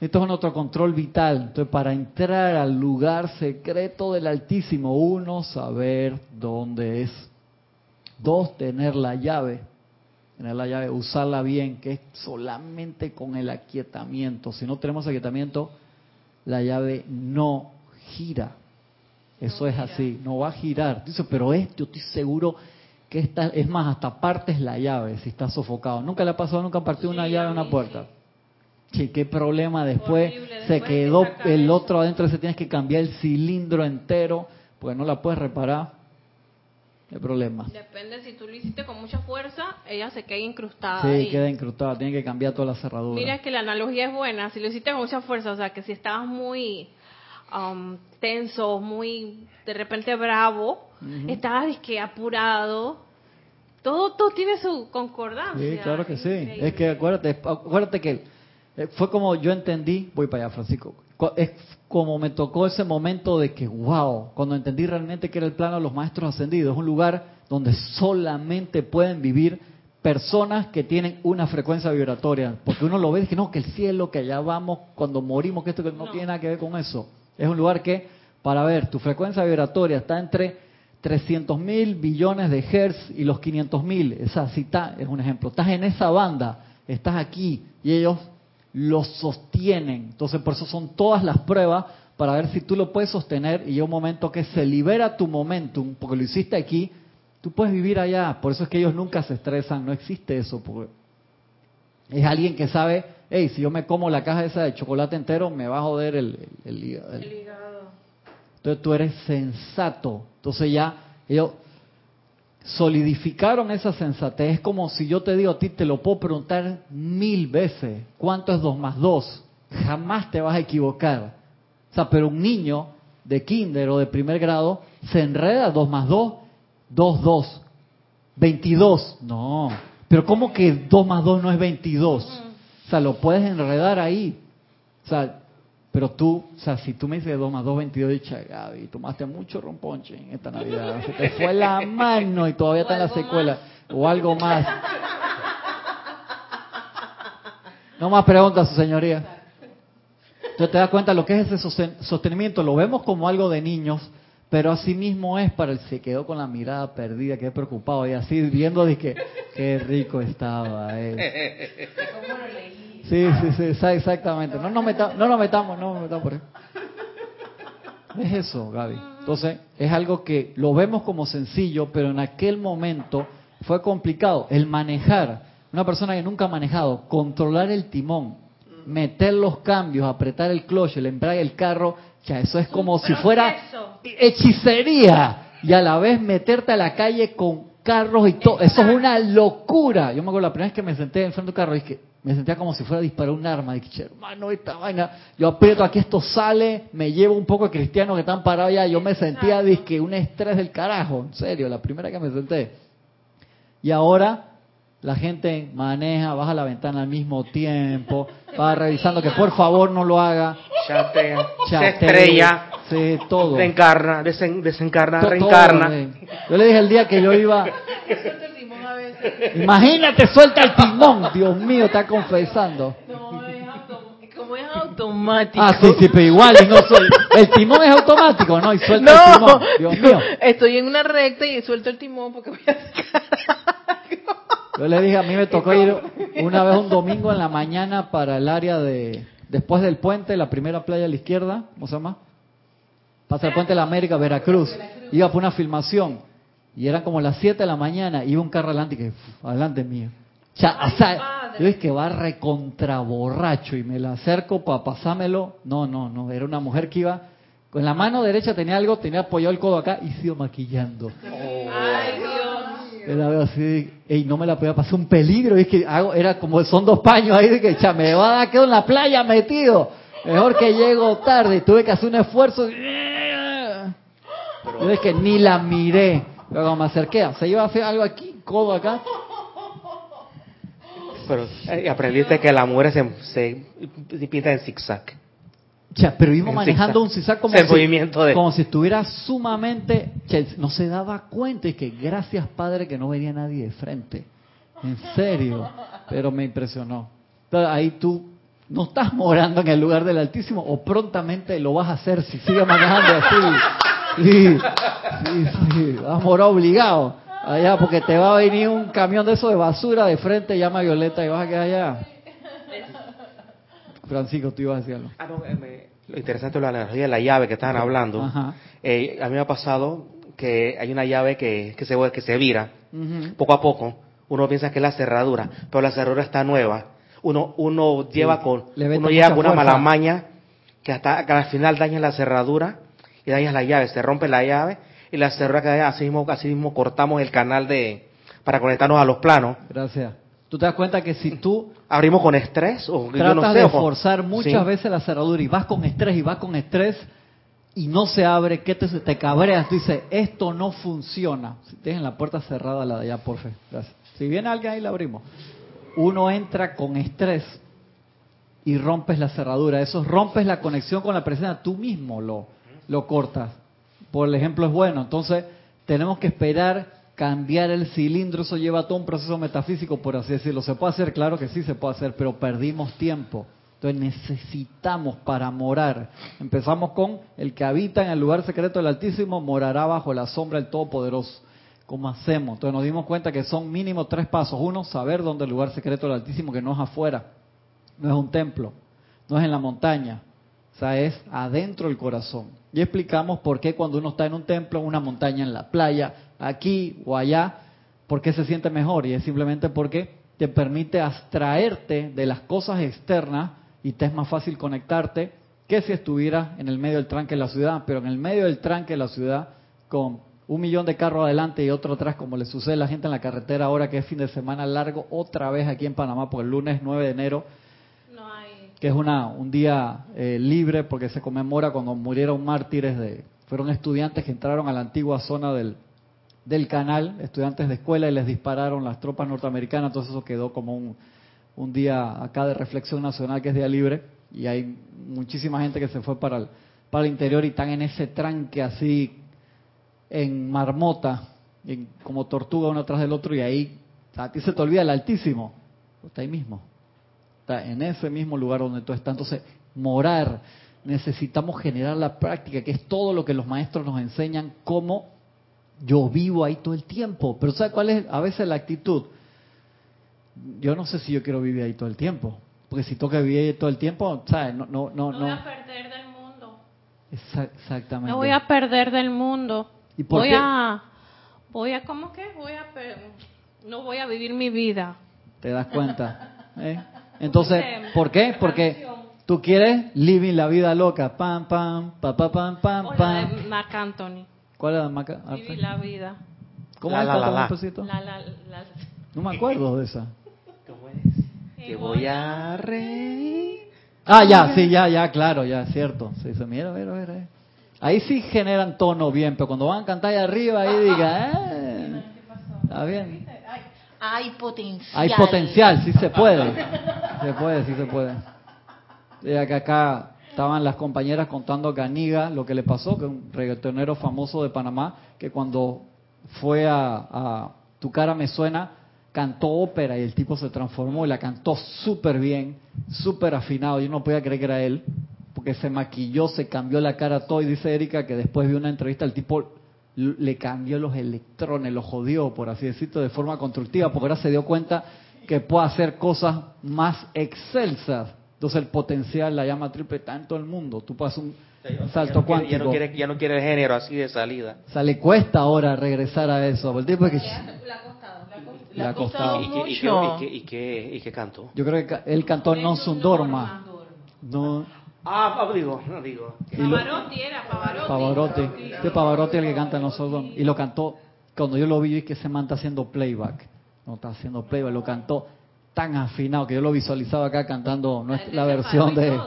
esto es nuestro control vital. Entonces, para entrar al lugar secreto del Altísimo, uno, saber dónde es. Dos, tener la llave. Tener la llave, usarla bien, que es solamente con el aquietamiento. Si no tenemos aquietamiento, la llave no gira. Eso es así, no va a girar. Dice, pero es, yo estoy seguro que esta, es más, hasta partes la llave si está sofocado. Nunca le ha pasado, nunca partió una Sí, llave a una puerta. Sí, qué problema después. Horrible, se después quedó el otro adentro, se tienes que cambiar el cilindro entero, pues no la puedes reparar. Qué problema. Depende, si tú lo hiciste con mucha fuerza, ella se queda incrustada. Sí, ahí. queda incrustada, tiene que cambiar toda la cerradura. Mira que la analogía es buena. Si lo hiciste con mucha fuerza, o sea, que si estabas muy um, tenso, muy de repente bravo, estabas disque apurado, todo, todo tiene su concordancia. Sí, claro que sí. Es que acuérdate, acuérdate que fue como yo entendí, voy para allá, Francisco. Es como me tocó ese momento de que, wow, cuando entendí realmente que era el plano de los maestros ascendidos, un lugar donde solamente pueden vivir personas que tienen una frecuencia vibratoria, porque uno lo ve que no, que el cielo, que allá vamos cuando morimos, que esto que no, No. tiene nada que ver con eso. Es un lugar que, para ver, tu frecuencia vibratoria está entre 300 mil billones de hertz y los 500 mil. Esa cita es un ejemplo. Estás en esa banda, estás aquí y ellos lo sostienen. Entonces, por eso son todas las pruebas para ver si tú lo puedes sostener y llega un momento que se libera tu momentum, porque lo hiciste aquí, tú puedes vivir allá. Por eso es que ellos nunca se estresan, no existe eso. Porque es alguien que sabe, hey, si yo me como la caja esa de chocolate entero, me va a joder el, el. El hígado. Entonces tú eres sensato. Entonces ya ellos solidificaron esa sensatez. Es como si yo te digo a ti, te lo puedo preguntar mil veces. ¿Cuánto es 2 más 2? Jamás te vas a equivocar. O sea, pero un niño de kinder o de primer grado se enreda 2 más 2, 2, 2. 22. No. Pero ¿cómo que 2 más 2 no es 22? O sea, lo puedes enredar ahí. O sea, pero tú, o sea, si tú me dices 2 más 2, 22, dicha, Gaby, tomaste mucho romponche en esta Navidad. Se te fue la <laughs> mano y todavía está en la secuela. O algo más. No más preguntas, su señoría. Entonces te das cuenta lo que es ese sosten- sostenimiento. Lo vemos como algo de niños, pero así mismo es para el que se quedó con la mirada perdida, que es preocupado y así viendo de que qué rico estaba. eh. <laughs> Sí, sí, sí, exa- exactamente. No nos metamos, no nos metamos, no nos metamos por ahí. Es eso, Gaby. Entonces, es algo que lo vemos como sencillo, pero en aquel momento fue complicado. El manejar, una persona que nunca ha manejado, controlar el timón, meter los cambios, apretar el clutch, el embrague del carro, ya eso es como si fuera hechicería y a la vez meterte a la calle con carros y todo. Eso es una locura. Yo me acuerdo la primera vez que me senté enfrente de un carro y que me sentía como si fuera a disparar un arma. Dije, "Che, hermano, esta vaina, yo aprieto aquí, esto sale, me llevo un poco de cristianos que están parados allá. Yo me sentía, dizque, un estrés del carajo. En serio, la primera que me senté. Y ahora la gente maneja, baja la ventana al mismo tiempo, va revisando que por favor no lo haga. Chatea, se chatea, estrella, Sí, todo. reencarna, desen- desencarna, todo, reencarna. Yo le dije el día que yo iba. Imagínate, suelta el timón. Dios mío, está confesando. No, es autom- como es automático. Ah, sí, sí, pero igual. y no soy- el timón es automático, ¿no? Y suelta el No, timón. Dios mío. estoy en una recta y suelto el timón porque voy a Yo le dije, a mí me <laughs> tocó ir una vez un domingo en la mañana para el área de. Después del puente, la primera playa a la izquierda, ¿cómo se llama? Pasa el puente de la América, Veracruz. Iba por una filmación. Y eran como las 7 de la mañana. Iba un carro adelante y que, "Uf, adelante mío. Cha- o sea, yo dije que va recontra borracho y me la acerco para pasármelo. No, no, no. Era una mujer que iba. Con la mano derecha tenía algo, tenía apoyado el codo acá y se iba maquillando. Ay, Dios. Yo la veo así, y no me la podía pasar un peligro, y es que hago, era como son dos paños ahí de que cha, me va a dar quedo en la playa metido. Mejor que llego tarde, tuve que hacer un esfuerzo. Yo es que ni la miré. Luego me acerqué, se iba a hacer algo aquí, codo acá. Pero eh, aprendiste que las mujeres se, se, se pintan en zigzag. Cha, pero En manejando un zigzag como, si, movimiento de- como si estuviera sumamente... cha, no se daba cuenta y que gracias Padre que no venía nadie de frente. En serio. Pero me impresionó. Entonces, ahí tú no estás morando en el lugar del Altísimo o prontamente lo vas a hacer si sigues manejando así. Sí, sí, sí. Vas a morar obligado. Allá porque te va a venir un camión de eso de basura de frente, llama a Violeta y vas a quedar allá. Francisco, tú ibas a decir algo. Ah, no, eh, me- lo interesante es la analogía de la llave que estaban hablando. Ajá. Eh, a mí me ha pasado que hay una llave que, que, se, que se vira Ujú. poco a poco. Uno piensa que es la cerradura, pero la cerradura está nueva. Uno, uno lleva con, uno lleva con una mala maña que hasta que al final daña la cerradura y dañas la llave, se rompe la llave y la cerradura que así mismo, así mismo cortamos el canal de para conectarnos a los planos. Gracias. ¿Tú te das cuenta que si tú Abrimos con estrés o yo tratas no sé, de forzar muchas Sí. veces la cerradura y vas con estrés y vas con estrés y no se abre, ¿qué te, te cabreas? Dices, esto no funciona. Si dejen la puerta cerrada, la de allá, por fe. Gracias. Si viene alguien ahí, la abrimos. Uno entra con estrés y rompes la cerradura. Eso rompes la conexión con la presencia. Tú mismo lo, lo cortas. Por el ejemplo es bueno. Entonces, tenemos que esperar cambiar el cilindro, eso lleva todo un proceso metafísico, por así decirlo. ¿Se puede hacer? Claro que sí se puede hacer, pero perdimos tiempo. Entonces necesitamos para morar. Empezamos con el que habita en el lugar secreto del Altísimo morará bajo la sombra del Todopoderoso. ¿Cómo hacemos? Entonces nos dimos cuenta que son mínimo tres pasos. Uno, saber dónde el lugar secreto del Altísimo, que no es afuera, no es un templo, no es en la montaña, o sea, es adentro del corazón. Y explicamos por qué cuando uno está en un templo, una montaña, en la playa, aquí o allá, por qué se siente mejor. Y es simplemente porque te permite abstraerte de las cosas externas y te es más fácil conectarte que si estuvieras en el medio del tranque de la ciudad. Pero en el medio del tranque de la ciudad, con un millón de carros adelante y otro atrás, como le sucede a la gente en la carretera ahora que es fin de semana largo, otra vez aquí en Panamá, porque el lunes 9 de enero No hay. que es una, un día eh, libre porque se conmemora cuando murieron mártires de, fueron estudiantes que entraron a la antigua zona del, del canal, estudiantes de escuela y les dispararon las tropas norteamericanas, entonces eso quedó como un, día acá de reflexión nacional que es día libre y hay muchísima gente que se fue para el, interior y están en ese tranque así en marmota, en- como tortuga uno tras del otro y ahí a ti se te olvida el altísimo, está ahí mismo. Está en ese mismo lugar donde tú estás. Entonces, morar, necesitamos generar la práctica, que es todo lo que los maestros nos enseñan, cómo yo vivo ahí todo el tiempo. Pero ¿sabes cuál es a veces la actitud? Yo no sé si yo quiero vivir ahí todo el tiempo. Porque si toca vivir ahí todo el tiempo, ¿sabes? No, no, no. No voy a no. perder del mundo. Exa- exactamente. Me voy a perder del mundo. ¿Y por voy qué? a voy a ¿cómo que? Voy a no voy a vivir mi vida. ¿Te das cuenta? <laughs> ¿Eh? Entonces, ¿por qué? Porque tú quieres living la vida loca. Pam, pam, pa, pa, pam, pam, pam. Marc Anthony. ¿Cuál es la marca? Ah, Vivir la vida. ¿Cómo La, es? la, la, la. La, la, la- No me acuerdo de esa. <laughs> ¿Cómo es? Te voy a reír. Ah, ya, sí, ya, ya, claro, ya, es cierto. Sí, se mira, mira, mira. Ahí sí generan tono bien, pero cuando van a cantar ahí arriba, ahí diga, <laughs> eh, está bien. Hay potencial. Hay potencial, sí se puede. Se puede, sí se puede. <laughs> Ya que acá estaban las compañeras contando a Ganiga lo que le pasó, que un reggaetonero famoso de Panamá, que cuando fue a, a Tu cara me suena, cantó ópera y el tipo se transformó y la cantó súper bien, súper afinado. Yo no podía creer que era él, porque se maquilló, se cambió la cara todo. Y dice Erika que después de una entrevista el tipo le cambió los electrones, los jodió, por así decirlo, de forma constructiva, porque ahora se dio cuenta que puede hacer cosas más excelsas. Entonces el potencial, la llama triple, está en todo el mundo. Tú pasas un Ya salto no quiere- Ya cuántico. no, quiere, ya no quiere el género así de salida. O sea, le cuesta ahora regresar a eso. El tipo es que Le ha costado. le ha costado. ¿Y qué, y, qué, mucho. y, qué, y, qué, ¿Y qué cantó? Yo creo que ca- él cantó Non Sun Dorma. No, Ah, ah, digo, no digo. y lo- Pavarotti era Pavarotti. Pavarotti. Este Pavarotti es el que canta Non Sun Dorma. Y lo cantó, cuando yo lo vi, es que se man está haciendo playback. No está haciendo playback, lo cantó tan afinado que yo lo visualizaba acá cantando la versión de...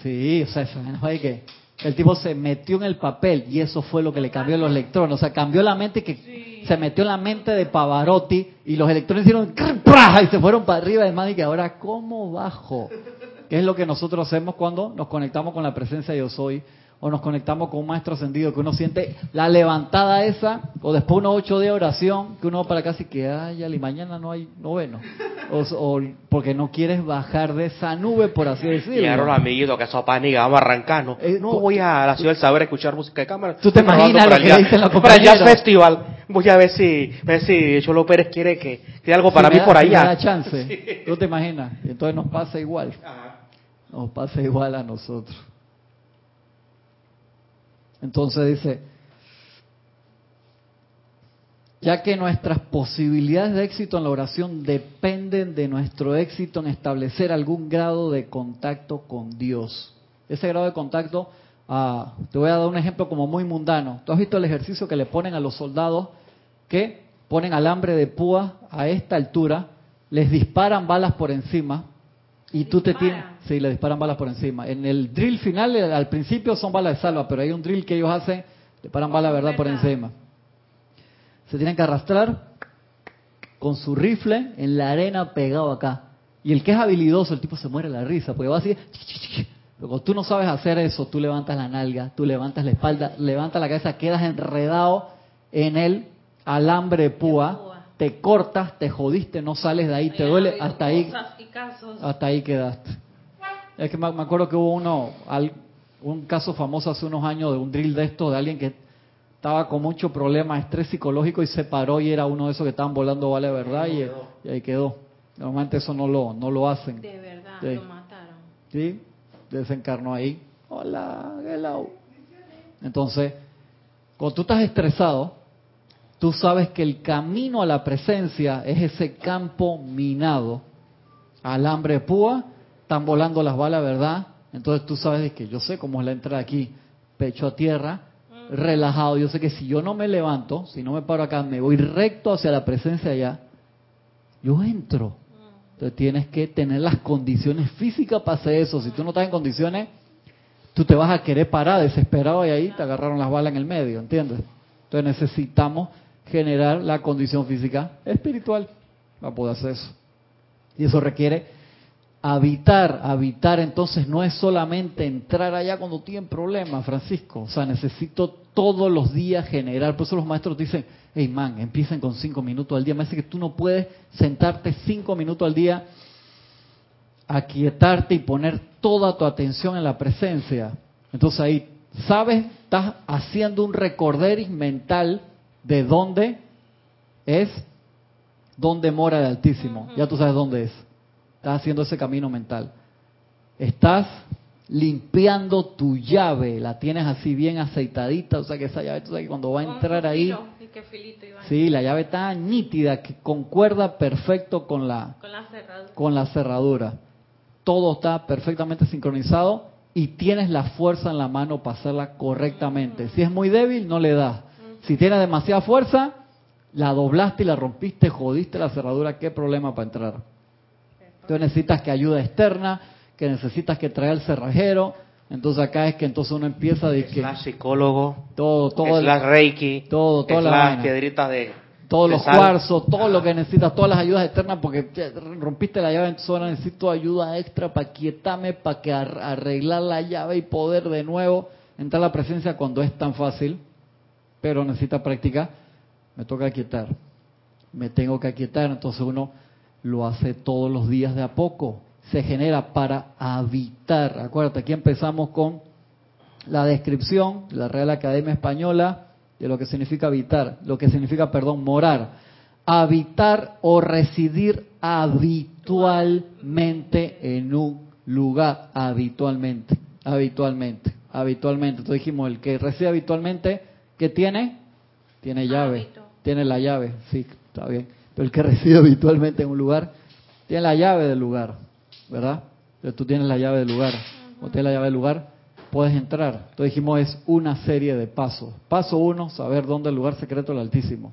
Sí, o sea, que el tipo se metió en el papel y eso fue lo que le cambió los electrones. O sea, cambió la mente que se metió en la mente de Pavarotti y los electrones hicieron y se fueron para arriba de más y que ahora cómo bajo. Que es lo que nosotros hacemos cuando nos conectamos con la presencia de yo soy o nos conectamos con un maestro ascendido que uno siente la levantada esa o después unos ocho de oración que uno va para casa y que ay, y mañana no hay noveno o, o porque no quieres bajar de esa nube por así decirlo Llegaron los amiguitos que son paniga, vamos a arrancarnos. Eh, no, po- voy a la ciudad del saber a escuchar música de cámara. ¿Tú te imaginas para lo que dicen los compañeros? Festival. Voy a ver si, ver si Cholo Pérez quiere que, que algo para mí da- por allá. da chance. <laughs> ¿Tú te imaginas? Entonces nos pasa igual. Nos pasa igual a nosotros. Entonces dice, ya que nuestras posibilidades de éxito en la oración dependen de nuestro éxito en establecer algún grado de contacto con Dios. Ese grado de contacto, ah, te voy a dar un ejemplo como muy mundano. ¿Tú has visto el ejercicio que le ponen a los soldados que ponen alambre de púa a esta altura, les disparan balas por encima y tú te tienes... Sí, le disparan balas por encima. En el drill final, eh, al principio son balas de salva, pero hay un drill que ellos hacen, le paran balas, ¿verdad?, por encima. Se tienen que arrastrar con su rifle en la arena pegado acá. Y el que es habilidoso, el tipo se muere la risa, porque va así... Pero cuando tú no sabes hacer eso, tú levantas la nalga, tú levantas la espalda, levantas la cabeza, quedas enredado en el alambre de púa, te cortas, te jodiste, no sales de ahí, te duele, hasta ahí, casos. hasta ahí quedaste. Es que me me acuerdo que hubo uno, al- un caso famoso hace unos años de un drill de esto, de alguien que estaba con mucho problema, estrés psicológico y se paró y era uno de esos que estaban volando, vale verdad, y, y ahí quedó. Normalmente eso no lo, no lo hacen. De verdad, Sí. lo mataron. ¿Sí? Desencarnó ahí. Hola, hello. Entonces, cuando tú estás estresado, tú sabes que el camino a la presencia es ese campo minado. Alambre de púa, están volando las balas, ¿verdad? Entonces tú sabes de que yo sé cómo es la entrada aquí, pecho a tierra, relajado. Yo sé que si yo no me levanto, si no me paro acá, me voy recto hacia la presencia allá, yo entro. Entonces tienes que tener las condiciones físicas para hacer eso. Si tú no estás en condiciones, tú te vas a querer parar desesperado y ahí te agarraron las balas en el medio, ¿entiendes? Entonces necesitamos generar la condición física espiritual para poder hacer eso. Y eso requiere habitar. Habitar entonces no es solamente entrar allá cuando tienen problemas, Francisco. O sea, necesito todos los días generar. Por eso los maestros dicen, hey man, empiecen con cinco minutos al día. Me dice que tú no puedes sentarte cinco minutos al día, aquietarte y poner toda tu atención en la presencia. Entonces ahí, ¿sabes? Estás haciendo un recorderis mental de dónde es, dónde mora el Altísimo. Ya tú sabes dónde es. Estás haciendo ese camino mental. Estás limpiando tu llave, la tienes así bien aceitadita, o sea que esa llave, tú sabes que cuando va a entrar ahí, sí, la llave está nítida, que concuerda perfecto con la, Con la cerradura. con la cerradura. Todo está perfectamente sincronizado y tienes la fuerza en la mano para hacerla correctamente. Si es muy débil, no le das. Si tienes demasiada fuerza, la doblaste y la rompiste, jodiste la cerradura, qué problema para entrar. Entonces necesitas que ayuda externa, que necesitas que traiga el cerrajero. Entonces acá es que entonces uno empieza de que Slash psicólogo, todo, todo, el- slash reiki, todo, toda la slash vaina. piedritas de... todos de los sal. cuarzos, todo lo que necesitas, todas las ayudas externas, porque te- rompiste la llave, entonces ahora necesito ayuda extra para quietarme, para que ar- arreglar la llave y poder de nuevo entrar a la presencia cuando es tan fácil, pero necesita práctica. Me toca aquietar, me tengo que aquietar, entonces uno lo hace todos los días de a poco, se genera para habitar. Acuérdate, aquí empezamos con la descripción de la Real Academia Española de lo que significa habitar, lo que significa, perdón, morar. Habitar o residir habitualmente en un lugar, habitualmente, habitualmente, habitualmente. Entonces dijimos, el que reside habitualmente, ¿qué tiene? Tiene llave. Tiene la llave, sí, está bien. Pero el que <laughs> reside habitualmente en un lugar, tiene la llave del lugar, ¿verdad? Entonces tú tienes la llave del lugar, o tienes la llave del lugar, puedes entrar. Entonces dijimos, es una serie de pasos. Paso uno, saber dónde es el lugar secreto del Altísimo.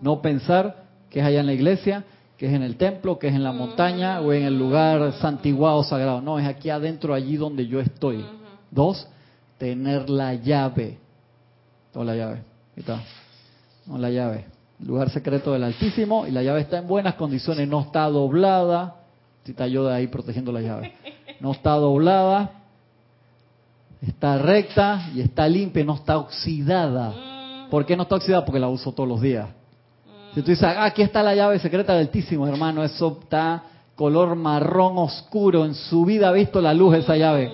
No pensar que es allá en la iglesia, que es en el templo, que es en la montaña o en el lugar santiguado sagrado. No, es aquí adentro, allí donde yo estoy. Dos, tener la llave. Toda la llave. Ahí está. No, la llave. Lugar secreto del Altísimo y la llave está en buenas condiciones, no está doblada. Si está yo de ahí protegiendo la llave. No está doblada, está recta y está limpia, no está oxidada. ¿Por qué no está oxidada? Porque la uso todos los días. Si tú dices, ah, aquí está la llave secreta del Altísimo, hermano, eso está color marrón oscuro. En su vida ha visto la luz esa llave.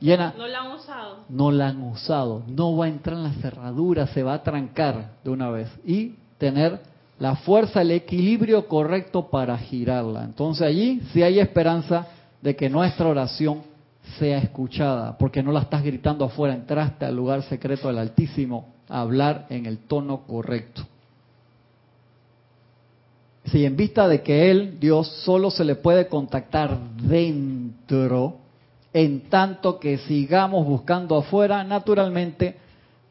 Llena. No la han usado. No la han usado. No va a entrar en la cerradura, se va a trancar de una vez. Y tener la fuerza, el equilibrio correcto para girarla. Entonces allí sí hay esperanza de que nuestra oración sea escuchada, porque no la estás gritando afuera, entraste al lugar secreto del Altísimo a hablar en el tono correcto. Si en vista de que Él, Dios, solo se le puede contactar dentro, en tanto que sigamos buscando afuera, naturalmente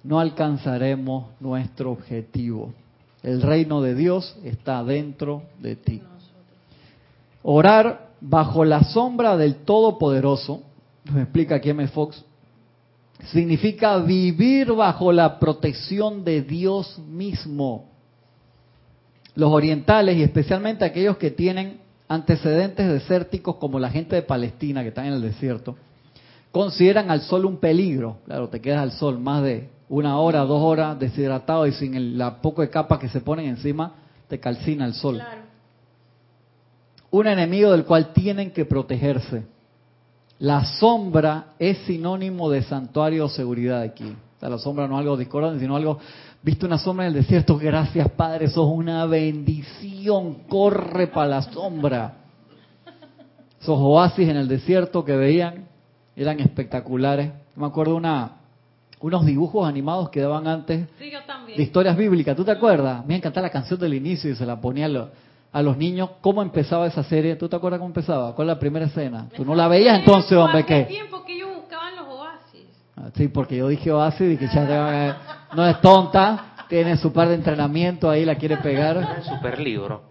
no alcanzaremos nuestro objetivo. El reino de Dios está dentro de ti. Orar bajo la sombra del Todopoderoso, nos explica aquí M. Fox, significa vivir bajo la protección de Dios mismo. Los orientales y especialmente aquellos que tienen antecedentes desérticos como la gente de Palestina que están en el desierto, consideran al sol un peligro. Claro, te quedas al sol más de una hora, dos horas deshidratado y sin el, la poco de capas que se ponen encima, te calcina el sol. Claro. Un enemigo del cual tienen que protegerse. La sombra es sinónimo de santuario o seguridad aquí. O sea, la sombra no es algo discordante, sino algo, viste una sombra en el desierto, gracias Padre, sos una bendición, corre para la sombra. Esos oasis en el desierto que veían eran espectaculares. Me acuerdo una, unos dibujos animados que daban antes Sí, yo también. de historias bíblicas. ¿Tú te acuerdas? Me encantaba la canción del inicio y se la ponía a, lo- a los niños. ¿Cómo empezaba esa serie? ¿Tú te acuerdas cómo empezaba? ¿Cuál es la primera escena? Tú no la veías entonces, hombre, Hace ¿qué? tiempo que ellos buscaban los oasis. Ah, Sí, porque yo dije Oasis y que ya no es tonta, tiene su par de entrenamiento ahí, la quiere pegar. El super libro.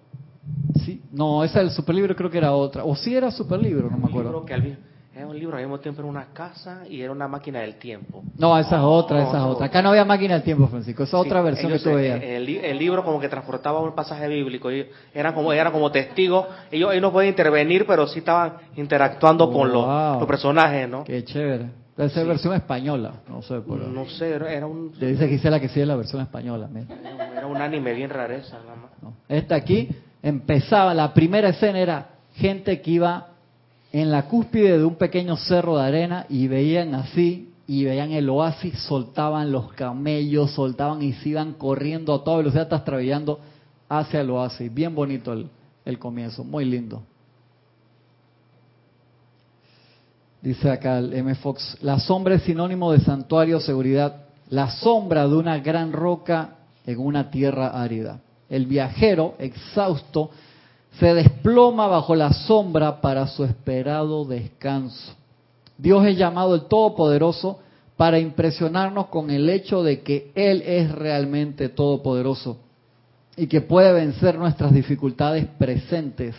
Sí, no, esa del superlibro creo que era otra. O sí era superlibro, no me acuerdo. que al era un libro al mismo tiempo era una casa y era una máquina del tiempo. No, esa es otra, esa es otra. Acá no había máquina del tiempo, Francisco. Esa es Sí, otra versión ellos, que tú veías. El, li- el libro como que transportaba un pasaje bíblico. y eran como eran como testigos. Ellos, ellos no podían intervenir, pero sí estaban interactuando con los, Wow. los personajes, ¿no? Qué chévere. Debe ser Sí. versión española, no sé. Por No sé, era, un Le dice Gisela que sí es la versión española. mira. era un anime bien rareza, nada más. No. Esta aquí empezaba, la primera escena era gente que iba en la cúspide de un pequeño cerro de arena y veían así, y veían el oasis, soltaban los camellos, soltaban y se iban corriendo a toda velocidad, hasta trabajando hacia el oasis. Bien bonito el, el comienzo, muy lindo. Dice acá el M. Fox, la sombra es sinónimo de santuario, seguridad, la sombra de una gran roca en una tierra árida. El viajero, exhausto, se desploma bajo la sombra para su esperado descanso. Dios es llamado el Todopoderoso para impresionarnos con el hecho de que Él es realmente todopoderoso y que puede vencer nuestras dificultades presentes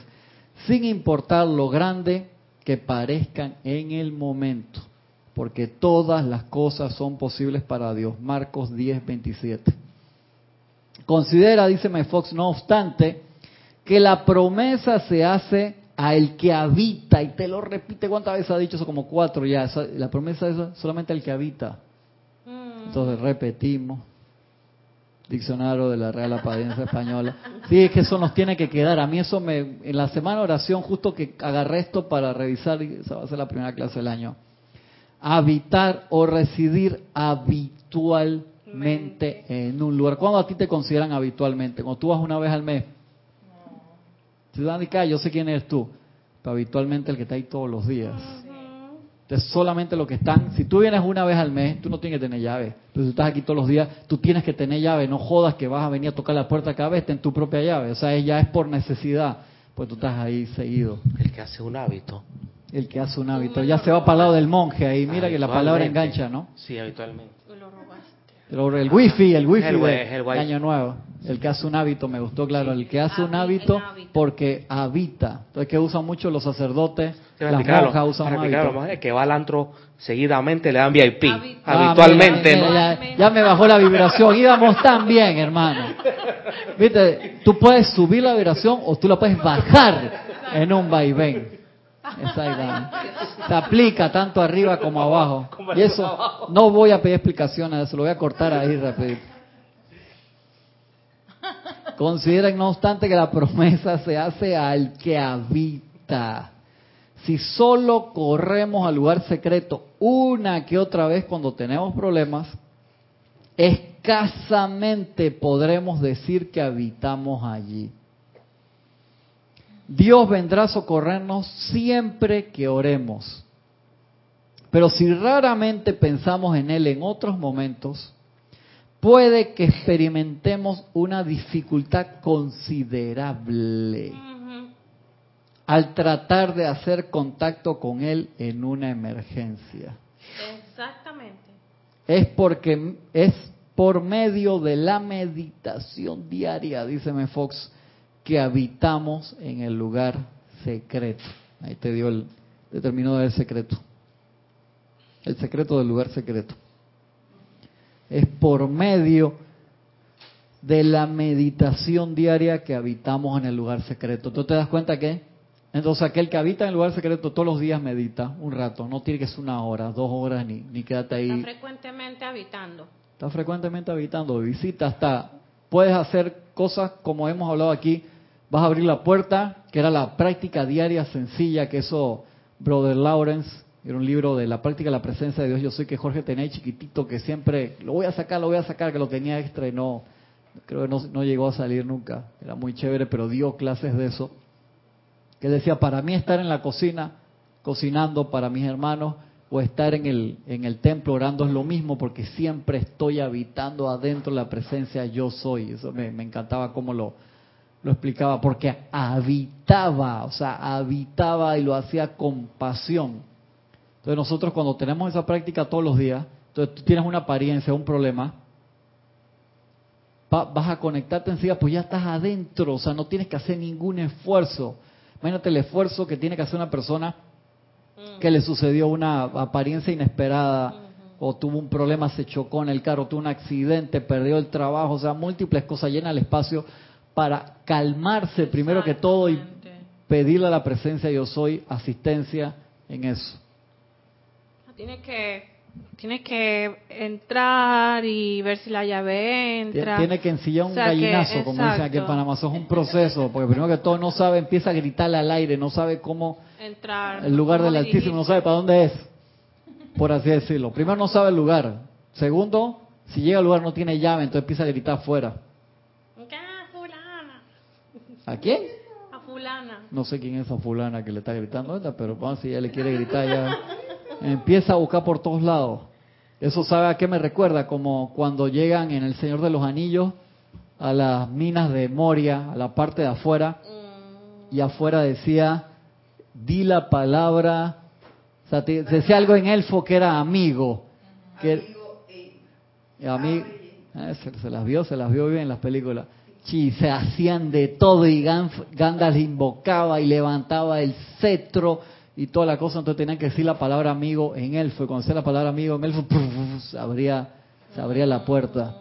sin importar lo grande que parezcan en el momento, porque todas las cosas son posibles para Dios. Marcos 10, 27. Considera, dice My Fox, no obstante, que la promesa se hace a el que habita, y te lo repite, ¿cuántas veces ha dicho eso? Como cuatro ya, la promesa es solamente al que habita. Mm. Entonces repetimos. Diccionario de la Real Academia Española. Sí, es que eso nos tiene que quedar. A mí eso me... En la semana de oración, justo que agarré esto para revisar, y esa va a ser la primera clase del año. Habitar o residir habitualmente en un lugar. ¿Cuándo a ti te consideran habitualmente? Cuando tú vas una vez al mes. Ciudad de Cali, yo sé quién eres tú. Pero habitualmente el que está ahí todos los días. Entonces, solamente lo que están, si tú vienes una vez al mes, tú no tienes que tener llave. Pero si estás aquí todos los días, tú tienes que tener llave. No jodas que vas a venir a tocar la puerta cada vez, ten tu propia llave. O sea, ya es por necesidad, pues tú estás ahí seguido. El que hace un hábito. El que hace un hábito. Ya se va para el lado del monje ahí. Mira que la palabra engancha, ¿no? Sí, habitualmente. Lo robaste. Pero el wifi, el wifi El de, el wifi. Año Nuevo. El que hace un hábito, me gustó, claro. El que hace un hábito porque habita. Entonces, que usan mucho los sacerdotes, Para las monjas usan un hábito. monjes que va al antro seguidamente le dan VIP. Habi- Ah, Habitualmente, mira, ¿no? ya, ya me bajó la vibración. Íbamos tan bien, hermano. Viste, tú puedes subir la vibración o tú la puedes bajar en un vaivén. Exactamente. Se aplica tanto arriba como abajo. Y eso, no voy a pedir explicaciones eso, lo voy a cortar ahí rapidito. Consideren, no obstante, que la promesa se hace al que habita. Si solo corremos al lugar secreto una que otra vez cuando tenemos problemas, escasamente podremos decir que habitamos allí. Dios vendrá a socorrernos siempre que oremos. Pero si raramente pensamos en Él en otros momentos, puede que experimentemos una dificultad considerable al tratar de hacer contacto con Él en una emergencia. Exactamente. Es porque es por medio de la meditación diaria, dice M. Fox, que habitamos en el lugar secreto. Ahí te dio el, te terminó el secreto. El secreto del lugar secreto. Es por medio de la meditación diaria que habitamos en el lugar secreto. ¿Tú te das cuenta que Entonces aquel que habita en el lugar secreto todos los días medita un rato, no tiene que ser una hora, dos horas, ni, ni quédate Está ahí. frecuentemente habitando. Está frecuentemente habitando, visita hasta, puedes hacer cosas como hemos hablado aquí, vas a abrir la puerta, que era la práctica diaria sencilla, que eso, Brother Lawrence, era un libro de la práctica de la presencia de Dios, yo sé que Jorge tenía chiquitito, que siempre, lo voy a sacar, lo voy a sacar, que lo tenía extra y no, creo que no, no llegó a salir nunca, era muy chévere, pero dio clases de eso, que decía, para mí estar en la cocina, cocinando para mis hermanos, o estar en el, en el templo orando es lo mismo porque siempre estoy habitando adentro la presencia yo soy. Eso me, me encantaba cómo lo, lo explicaba, porque habitaba, o sea, habitaba y lo hacía con pasión. Entonces nosotros cuando tenemos esa práctica todos los días, entonces tú tienes una apariencia, un problema, va- vas a conectarte enseguida, pues ya estás adentro, o sea, no tienes que hacer ningún esfuerzo. Imagínate el esfuerzo que tiene que hacer una persona que le sucedió una apariencia inesperada o tuvo un problema, se chocó en el carro, tuvo un accidente, perdió el trabajo, o sea, múltiples cosas llena el espacio para calmarse primero que todo y pedirle a la presencia yo soy asistencia en eso. Tiene que, tiene que entrar y ver si la llave entra. Tiene que ensillar un O sea, que- gallinazo, como dicen aquí en exacto. Panamá, eso es un proceso, porque primero que todo no sabe, empieza a gritarle al aire, no sabe cómo entrar. el lugar del Altísimo, no sabe para dónde es, por así decirlo. Primero no sabe el lugar. Segundo, si llega al lugar no tiene llave, entonces empieza a gritar afuera. Fulana. ¿A quién? A fulana. No sé quién es esa fulana que le está gritando, pero vamos, si ella le quiere gritar ya. <laughs> Empieza a buscar por todos lados. Eso sabe a qué me recuerda, como cuando llegan en El Señor de los Anillos a las minas de Moria, a la parte de afuera, y afuera decía, di la palabra, o sea, te- decía algo en elfo que era amigo, que a mí eh, se, se las vio, se las vio bien en las películas. Sí, se hacían de todo y Gan- Gandalf invocaba y levantaba el cetro y toda la cosa, entonces tenían que decir la palabra amigo en elfo, y cuando decía la palabra amigo en elfo, <laughs> se abría, se abría la puerta.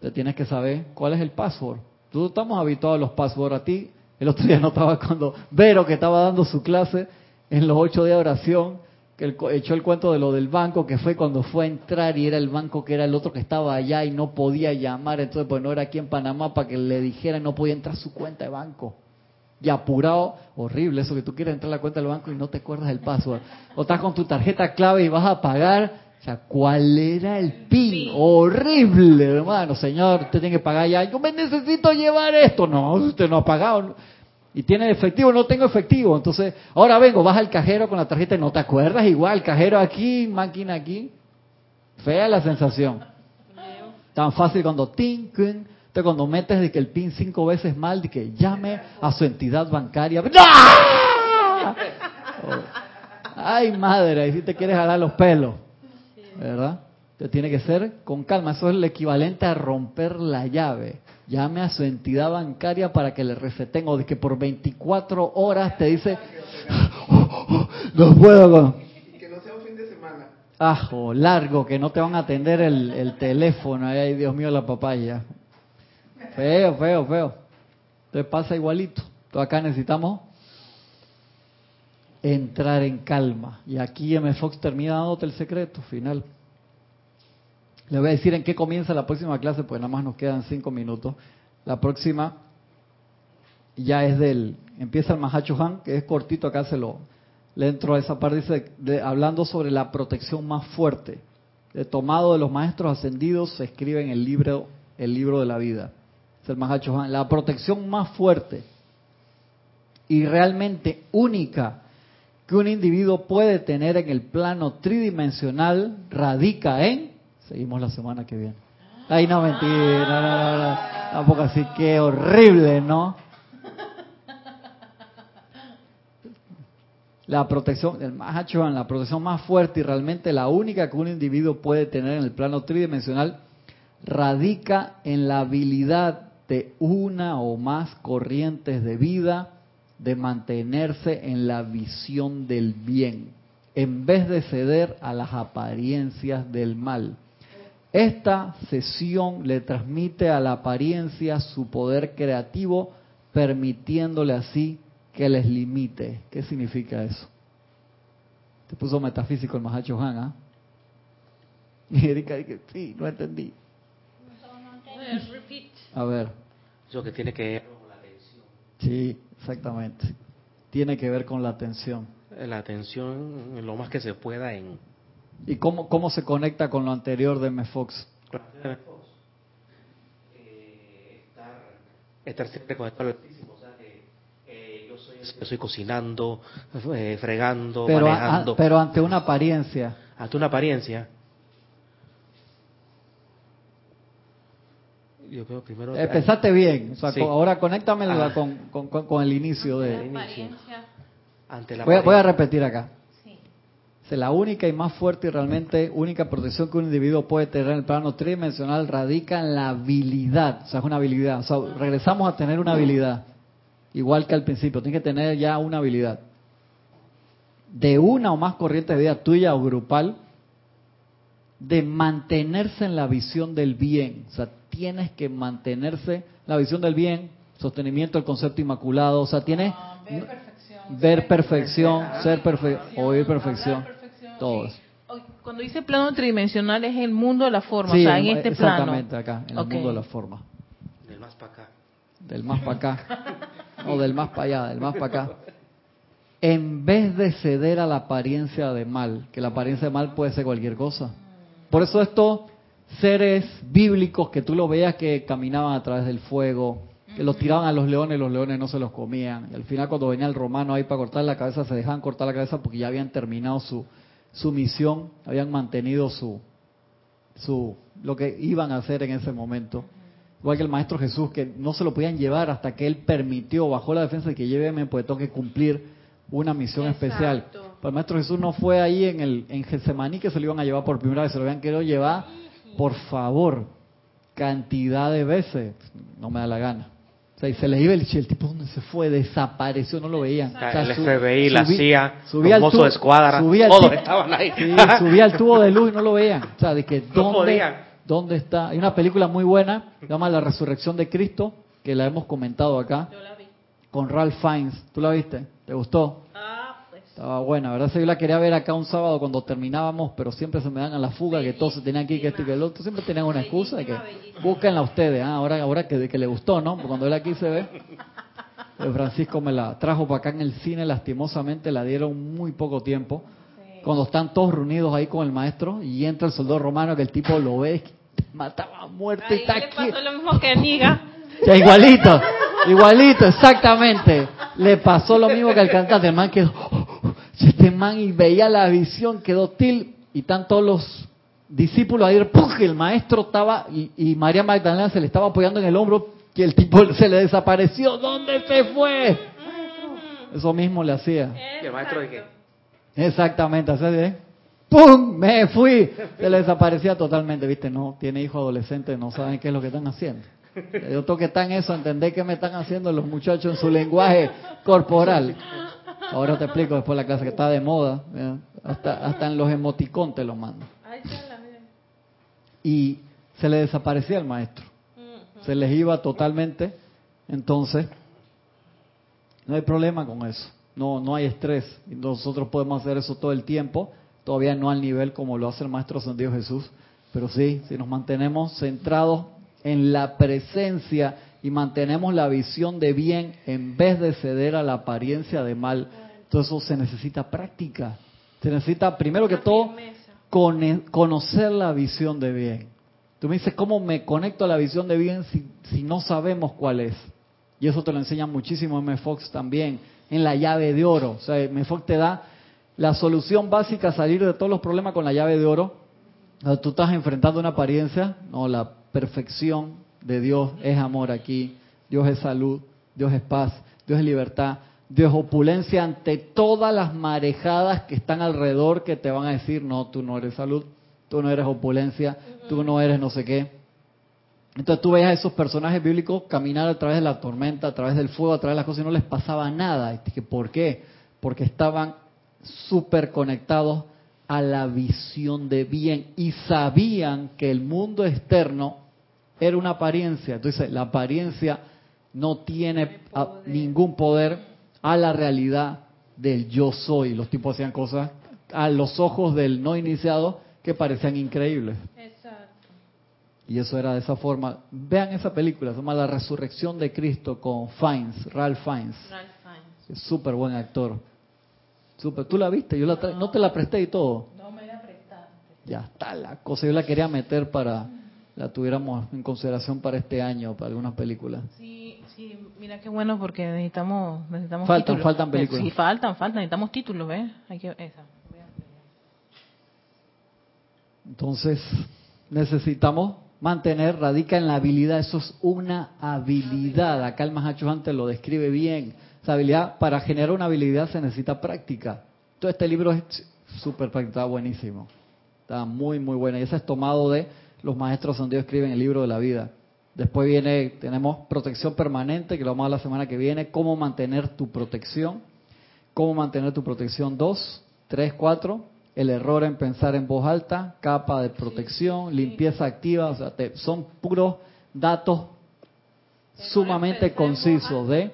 Te tienes que saber cuál es el password. Tú estamos habituados a los passwords. A ti, el otro día no estaba cuando Vero, que estaba dando su clase en los ocho días de oración, que echó el cuento de lo del banco, que fue cuando fue a entrar y era el banco que era el otro que estaba allá y no podía llamar, entonces pues no era aquí en Panamá para que le dijeran, no podía entrar su cuenta de banco. Y apurado, horrible eso que tú quieres entrar a la cuenta del banco y no te acuerdas del password. O estás con tu tarjeta clave y vas a pagar. O sea, ¿cuál era el PIN? Horrible, hermano. Señor, usted tiene que pagar ya. Yo me necesito llevar esto. No, usted no ha pagado. Y tiene efectivo, no tengo efectivo. Entonces, ahora vengo, vas al cajero con la tarjeta y no te acuerdas igual. Cajero aquí, máquina aquí. Fea la sensación. Tan fácil cuando tin, kun. Entonces cuando metes de que el pin cinco veces mal, de que llame a su entidad bancaria. ¡Ah! Oh. Ay, madre, ahí sí te quieres jalar los pelos. ¿Verdad? Entonces tiene que ser con calma. Eso es el equivalente a romper la llave. Llame a su entidad bancaria para que le receten. O de que por 24 horas te dice, no puedo que no sea un fin de semana. Ajo, largo, que no te van a atender el, el teléfono. Ay, Dios mío, la papaya. Feo, feo, feo. Entonces pasa igualito. Entonces acá necesitamos entrar en calma. Y aquí M. Fox termina dándote el secreto final. Le voy a decir en qué comienza la próxima clase, pues nada más nos quedan cinco minutos. La próxima ya es del, empieza el Mahacho Han, que es cortito, acá se lo, le entro a esa parte, dice, de- hablando sobre la protección más fuerte. De tomado de los maestros ascendidos se escribe en el libro, el libro de la vida. La protección más fuerte y realmente única que un individuo puede tener en el plano tridimensional radica en, seguimos la semana que viene. Ay, no, mentira, no, no, no. tampoco así, que horrible, ¿no? La protección, el Mahachohan, la protección más fuerte y realmente la única que un individuo puede tener en el plano tridimensional radica en la habilidad una o más corrientes de vida de mantenerse en la visión del bien, en vez de ceder a las apariencias del mal. Esta sesión le transmite a la apariencia su poder creativo, permitiéndole así que les limite. ¿Qué significa eso? Te puso metafísico el Mahacho Han, ¿ah? <laughs> Y Erika dice, sí, no entendí. A ver, Eso que tiene que ver con la atención. sí, exactamente. Tiene que ver con la atención. La atención lo más que se pueda en... ¿Y cómo, cómo se conecta con lo anterior de M. Fox? Eh, estar, estar siempre conectado al Altísimo. O sea, que eh, yo, soy, yo soy cocinando, eh, fregando, Pero, manejando. a- pero ante una apariencia. Ante una apariencia. Yo creo primero... Empezaste bien. O sea, Sí. co- ahora conéctamela Ah. con, con- con- con el inicio de... Apariencia. Ante la Voy a, voy a repetir acá. La única y más fuerte y realmente única protección que un individuo puede tener en el plano tridimensional radica en la habilidad. O sea, es una habilidad. O sea, regresamos a tener una habilidad. Igual que al principio. Tienes que tener ya una habilidad. De una o más corrientes de vida tuya o grupal, de mantenerse en la visión del bien. O sea, tienes que mantenerse en la visión del bien, sostenimiento del concepto inmaculado. O sea, tienes ver perfección, ser perfección, oír perfección, todo eso. Cuando dice plano tridimensional es el mundo de la forma, Sí, o sea, en este plano. exactamente acá, en el mundo de la forma. Del más para acá. Del más para acá, <laughs> o del más para allá, del más para acá. En vez de ceder a la apariencia de mal, que la apariencia de mal puede ser cualquier cosa. Por eso estos seres bíblicos que tú lo veías que caminaban a través del fuego, que los tiraban a los leones, los leones no se los comían. Y al final cuando venía el romano ahí para cortar la cabeza, se dejaban cortar la cabeza porque ya habían terminado su, su misión, habían mantenido su, su lo que iban a hacer en ese momento. Igual que el Maestro Jesús, que no se lo podían llevar hasta que Él permitió, bajó la defensa de que lléveme, pues tengo que cumplir una misión Exacto. especial. Pero el Maestro Jesús no fue ahí en el en Getsemaní que se lo iban a llevar por primera vez, se lo habían querido llevar, por favor, cantidad de veces. No me da la gana. O sea, y se les iba el, el tipo donde se fue, desapareció, no lo veían. O sea, el su- FBI, la subí- CIA, subía mozos tubo- de escuadra, al todos tipo- estaban ahí. Sí, subía al tubo de luz y no lo veían. O sea, de que No ¿dónde, podían. ¿dónde está? Hay una película muy buena, se llama La Resurrección de Cristo, que la hemos comentado acá, Yo la vi. con Ralph Fiennes. ¿Tú la viste? ¿Te gustó? Ah. Estaba buena, ¿verdad? Sí, yo la quería ver acá un sábado cuando terminábamos, pero siempre se me dan a la fuga que todos se tenían que ir, que esto y que el otro. Siempre tenían una excusa de que Bellísima, búsquenla ustedes. Ah, ahora, ahora que, que le gustó, ¿no? Porque cuando él aquí se ve, eh, Francisco me la trajo para acá en el cine, lastimosamente la dieron muy poco tiempo. Cuando están todos reunidos ahí con el maestro y entra el soldado romano que el tipo lo ve, te mataba a muerte, Ahí está le aquí. pasó lo mismo que Niga. Ya, igualito, igualito, exactamente. Le pasó lo mismo que al cantante, el man quedó, este man y veía la visión, quedó til, y están todos los discípulos ahí, el maestro estaba, y, y María Magdalena se le estaba apoyando en el hombro, y el tipo <laughs> se le desapareció, ¿dónde se fue? Eso mismo le hacía. Y el maestro de qué? Exactamente, así de, ¡pum! Me fui. Se le desaparecía totalmente, ¿viste? No, tiene hijos adolescentes, no saben qué es lo que están haciendo. Yo tengo que estar en eso, entender qué me están haciendo los muchachos en su lenguaje corporal. <laughs> Ahora te explico después de la clase que está de moda. Hasta, hasta en los emoticón te lo mando. Y se le desaparecía el maestro. Se les iba totalmente. Entonces, no hay problema con eso. No, no hay estrés. Nosotros podemos hacer eso todo el tiempo. Todavía no al nivel como lo hace el Maestro Ascendido Jesús. Pero sí, si nos mantenemos centrados en la presencia y mantenemos la visión de bien en vez de ceder a la apariencia de mal, todo eso se necesita práctica. Se necesita, primero que todo, conocer la visión de bien. Tú me dices, ¿cómo me conecto a la visión de bien si, si no sabemos cuál es? Y eso te lo enseña muchísimo M. Fox también, en la llave de oro. O sea, M. Fox te da la solución básica a salir de todos los problemas con la llave de oro. Cuando tú estás enfrentando una apariencia, no, la perfección de Dios es amor aquí, Dios es salud, Dios es paz, Dios es libertad, Es opulencia ante todas las marejadas que están alrededor que te van a decir, no, tú no eres salud, tú no eres opulencia, tú no eres no sé qué. Entonces tú veías a esos personajes bíblicos caminar a través de la tormenta, a través del fuego, a través de las cosas y no les pasaba nada. Y dije, ¿por qué? Porque estaban súper conectados a la visión de bien y sabían que el mundo externo era una apariencia. Entonces la apariencia no tiene ningún poder a la realidad del yo soy. Los tipos hacían cosas a los ojos del no iniciado que parecían increíbles. Exacto. Y eso era de esa forma. Vean esa película, se llama La Resurrección de Cristo con Fiennes, Ralph Fiennes. Ralph Fiennes. Es súper buen actor. Súper. ¿Tú la viste? Yo la tra- no te la presté y todo. No me la prestaste. Ya está la cosa. Yo la quería meter para la tuviéramos en consideración para este año, para algunas películas. Sí, sí, mira qué bueno porque necesitamos necesitamos Faltan, títulos. faltan películas. Sí, faltan, faltan, necesitamos títulos, ¿ves? Hay que esa. Entonces, necesitamos mantener, radica en la habilidad, eso es una habilidad. Acá el Mahacho antes lo describe bien. Esa habilidad, para generar una habilidad se necesita práctica. Todo este libro es súper práctico, está buenísimo. Está muy, muy bueno. Y ese es tomado de los maestros donde escriben el libro de la vida. Después viene, tenemos protección permanente, que lo vamos a ver la semana que viene, cómo mantener tu protección, cómo mantener tu protección 2, 3, 4, el error en pensar en voz alta, capa de protección, limpieza activa, o sea, te- son puros datos sumamente concisos de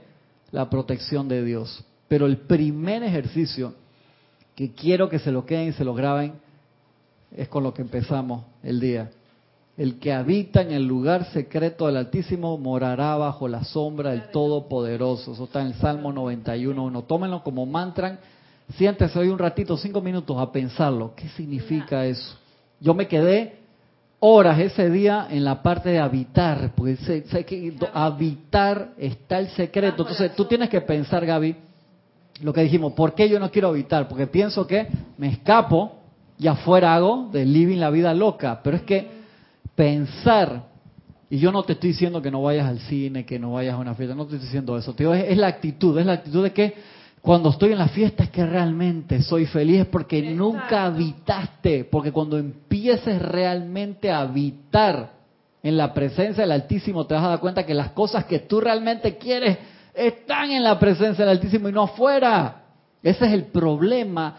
la protección de Dios. Pero el primer ejercicio que quiero que se lo queden y se lo graben es con lo que empezamos el día. El que habita en el lugar secreto del Altísimo morará bajo la sombra del Todopoderoso. Eso está en el Salmo 91.1. Tómenlo como mantra. Siéntese hoy un ratito, cinco minutos, a pensarlo. ¿Qué significa eso? Yo me quedé horas ese día en la parte de habitar, porque sé, sé que habitar está el secreto. Entonces tú tienes que pensar, Gaby, lo que dijimos, ¿por qué yo no quiero habitar? Porque pienso que me escapo y afuera hago de living la vida loca. Pero es que pensar, y yo no te estoy diciendo que no vayas al cine, que no vayas a una fiesta, no te estoy diciendo eso, tío, es, es la actitud, es la actitud de que cuando estoy en la fiesta es que realmente soy feliz porque Exacto. nunca habitaste, porque cuando empieces realmente a habitar en la presencia del Altísimo te vas a dar cuenta que las cosas que tú realmente quieres están en la presencia del Altísimo y no afuera. Ese es el problema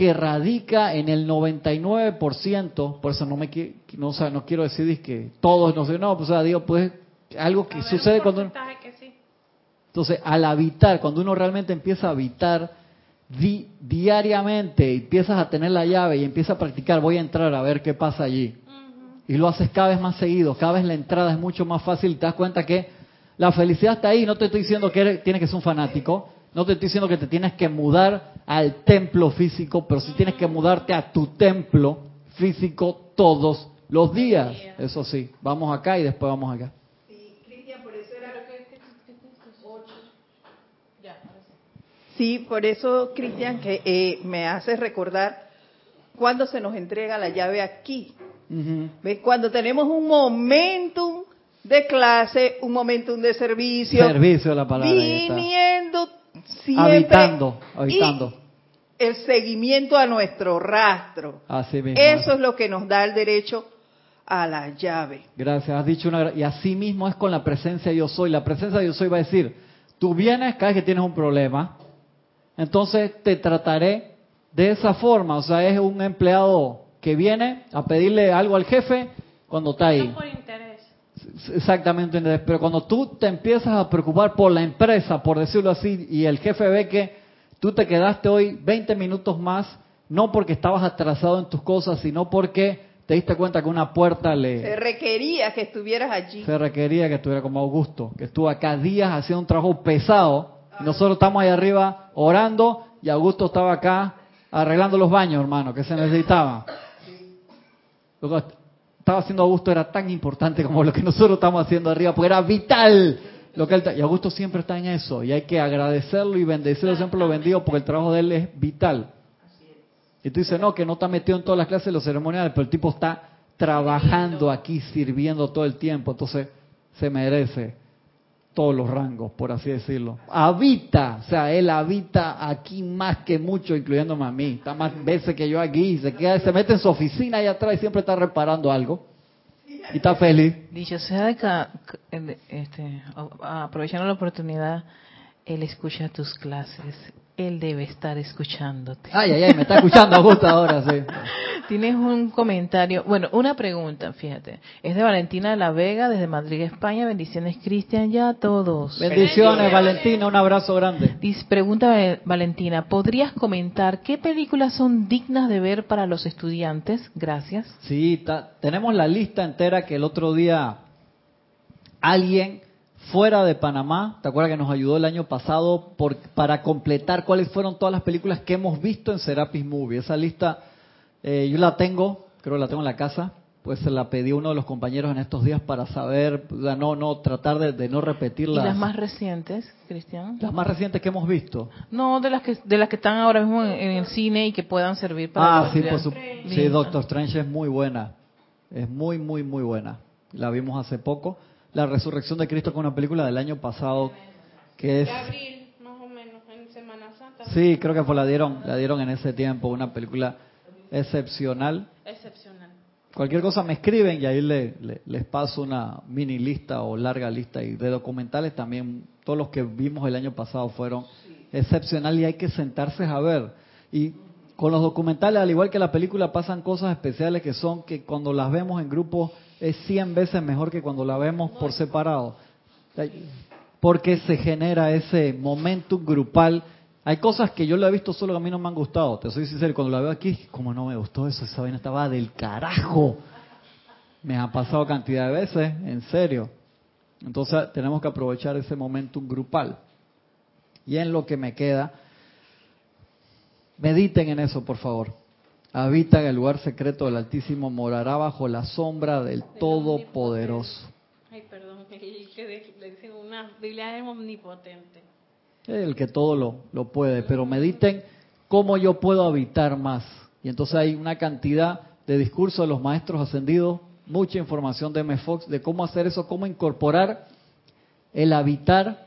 que radica en el 99%, por eso no me no, o sea, no quiero decir que todos, no sé, no, pues o sea, digo, pues algo que sucede cuando uno- que sí. entonces, al habitar, cuando uno realmente empieza a habitar di- diariamente, empiezas a tener la llave y empiezas a practicar, voy a entrar a ver qué pasa allí. Y lo haces cada vez más seguido, cada vez la entrada es mucho más fácil y te das cuenta que la felicidad está ahí. No te estoy diciendo que eres- tienes que ser un fanático, no te estoy diciendo que te tienes que mudar al templo físico, pero sí tienes que mudarte a tu templo físico todos los días. Eso sí, vamos acá y después vamos acá. Sí, Cristian, por eso era Ya, ahora sí. Sí, por eso, Cristian, que eh, me hace recordar cuando se nos entrega la llave aquí. Cuando tenemos un momentum de clase, un momentum de servicio, Servicio la palabra. viniendo siempre Habitando, habitando. y el seguimiento a nuestro rastro. Así mismo. Eso es lo que nos da el derecho a la llave. Gracias, has dicho una... Y así mismo es con la presencia de yo soy. La presencia de yo soy va a decir, tú vienes cada vez que tienes un problema, entonces te trataré de esa forma. O sea, es un empleado que viene a pedirle algo al jefe cuando está ahí. Exactamente, pero cuando tú te empiezas a preocupar por la empresa, por decirlo así, y el jefe ve que tú te quedaste hoy 20 minutos más, no porque estabas atrasado en tus cosas, sino porque te diste cuenta que una puerta le, Se requería que estuvieras allí. se requería que estuviera como Augusto, que estuvo acá días haciendo un trabajo pesado. Y nosotros estamos ahí arriba orando y Augusto estaba acá arreglando los baños, hermano, que se necesitaba. Estaba haciendo Augusto era tan importante como lo que nosotros estamos haciendo arriba, porque era vital. Lo que él y Augusto siempre está en eso, y hay que agradecerlo y bendecirlo, siempre lo bendigo, porque el trabajo de él es vital. Y tú dices, no, que no está metido en todas las clases de los ceremoniales, pero el tipo está trabajando aquí, sirviendo todo el tiempo, entonces se merece todos los rangos, por así decirlo. Habita, o sea, él habita aquí más que mucho, incluyéndome a mí. Está más veces que yo aquí, se queda, se mete en su oficina allá atrás y siempre está reparando algo. Y está feliz. Dicho sea de que, este, aprovechando la oportunidad, él escucha tus clases él debe estar escuchándote. Ay, ay, ay, me está escuchando <laughs> justo ahora, sí. Tienes un comentario, bueno, una pregunta, fíjate. Es de Valentina de la Vega, desde Madrid, España. Bendiciones, Cristian, ya a todos. Bendiciones, Valentina, un abrazo grande. Dice, pregunta eh, Valentina, ¿podrías comentar qué películas son dignas de ver para los estudiantes? Gracias. Sí, ta- tenemos la lista entera que el otro día alguien fuera de Panamá, ¿te acuerdas que nos ayudó el año pasado por, para completar cuáles fueron todas las películas que hemos visto en Serapis Movie? Esa lista eh, yo la tengo, creo que la tengo en la casa, pues se la pedí a uno de los compañeros en estos días para saber, no, no, tratar de, de no ¿Y repetirlas. las más recientes, Cristian? las más recientes que hemos visto. No, de las que de las que están ahora mismo en, en el cine y que puedan servir para Ah, sí, por su- sí, Doctor Strange es muy buena. Es muy, muy, muy buena. La vimos hace poco. La Resurrección de Cristo, con una película del año pasado que es... De abril, más o menos, en Semana Santa. Sí, creo que fue la dieron, la dieron en ese tiempo, una película excepcional. Excepcional. Cualquier cosa me escriben y ahí le- le- les paso una mini lista o larga lista. Y de documentales también, todos los que vimos el año pasado fueron excepcionales y hay que sentarse a ver. Y con los documentales, al igual que la película, pasan cosas especiales que son que cuando las vemos en grupo es 100 veces mejor que cuando la vemos por separado. Porque se genera ese momentum grupal. Hay cosas que yo lo he visto solo que a mí no me han gustado. Te soy sincero, cuando la veo aquí, como no me gustó eso, esa vaina estaba del carajo. Me ha pasado cantidad de veces, en serio. Entonces tenemos que aprovechar ese momentum grupal. Y en lo que me queda, mediten en eso, por favor. Habita en el lugar secreto del Altísimo, morará bajo la sombra del Todopoderoso. Ay, perdón, <laughs> que de- le dicen una Biblia es omnipotente. El que todo lo, lo puede, pero mediten cómo yo puedo habitar más. Y entonces hay una cantidad de discursos de los maestros ascendidos, mucha información de M. Fox de cómo hacer eso, cómo incorporar el habitar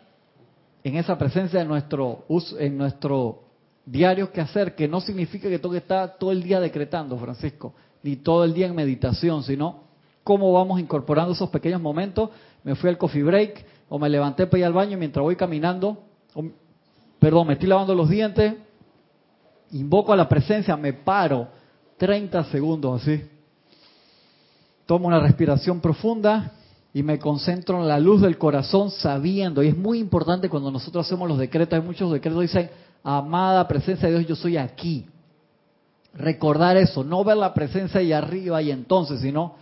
en esa presencia en nuestro en nuestro diario que hacer, que no significa que tengo que estar todo el día decretando, Francisco, ni todo el día en meditación, sino cómo vamos incorporando esos pequeños momentos. Me fui al coffee break o me levanté para ir al baño mientras voy caminando, perdón, me estoy lavando los dientes, invoco a la presencia, me paro 30 segundos así, tomo una respiración profunda y me concentro en la luz del corazón sabiendo, y es muy importante cuando nosotros hacemos los decretos, hay muchos decretos que dicen, amada presencia de Dios, yo soy aquí. Recordar eso, no ver la presencia ahí arriba y entonces, sino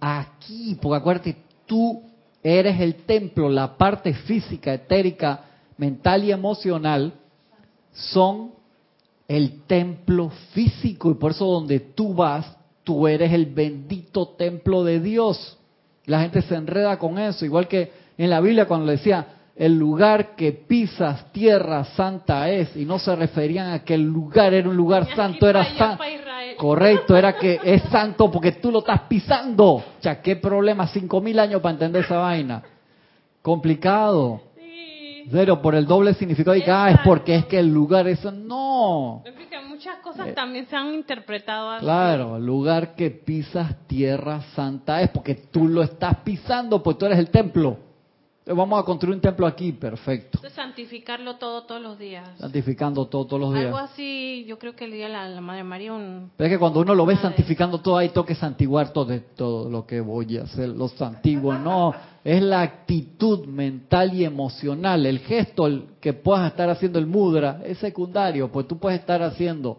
aquí, porque acuérdate, tú eres el templo, la parte física, etérica, mental y emocional son el templo físico y por eso donde tú vas, tú eres el bendito templo de Dios. La gente se enreda con eso, igual que en la Biblia cuando le decía, el lugar que pisas, tierra santa es, y no se referían a que el lugar era un lugar santo, era santo. Correcto, era que es santo porque tú lo estás pisando. O sea, qué problema, cinco mil años para entender esa vaina. Complicado. Sí. Cero, por el doble significado y que, ah, es porque es que el lugar es... No. Muchas cosas también se han interpretado así. Eh, Claro, el lugar que pisas tierra santa es porque tú lo estás pisando, pues tú eres el templo. Vamos a construir un templo aquí, perfecto. Entonces, santificarlo todo, todos los días. Santificando todo todos los días. Algo así, yo creo que le di a la, la Madre María un... Pero es que cuando uno lo ve de santificando todo, ahí toque santiguar todo, de todo lo que voy a hacer, lo santiguo. No, es la actitud mental y emocional, el gesto el que puedas estar haciendo el mudra es secundario, pues tú puedes estar haciendo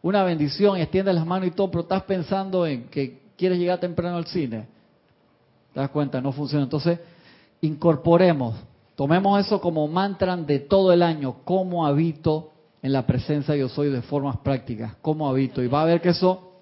una bendición y extiendes las manos y todo, pero estás pensando en que quieres llegar temprano al cine. ¿Te das cuenta? No funciona. Entonces, incorporemos, tomemos eso como mantra de todo el año, cómo habito en la presencia yo soy de formas prácticas, cómo habito. Y va a ver que eso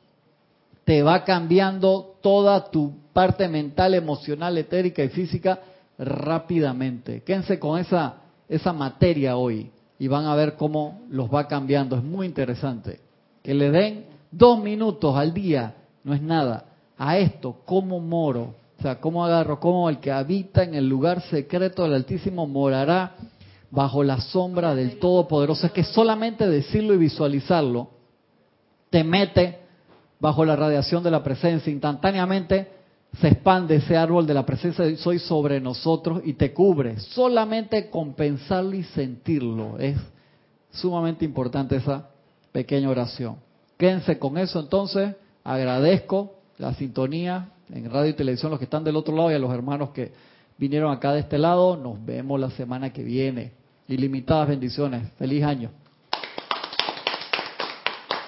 te va cambiando toda tu parte mental, emocional, etérica y física rápidamente. Quédense con esa, esa materia hoy y van a ver cómo los va cambiando. Es muy interesante. Que le den dos minutos al día, no es nada. A esto, como moro, sea, cómo agarro, como el que habita en el lugar secreto del Altísimo morará bajo la sombra del Todopoderoso. Es que solamente decirlo y visualizarlo te mete bajo la radiación de la presencia. Instantáneamente se expande ese árbol de la presencia de soy sobre nosotros y te cubre. Solamente con pensarlo y sentirlo es Sumamente importante esa pequeña oración. Quédense con eso entonces. Agradezco la sintonía en radio y televisión, los que están del otro lado y a los hermanos que vinieron acá de este lado. Nos vemos la semana que viene. Ilimitadas bendiciones. Feliz año.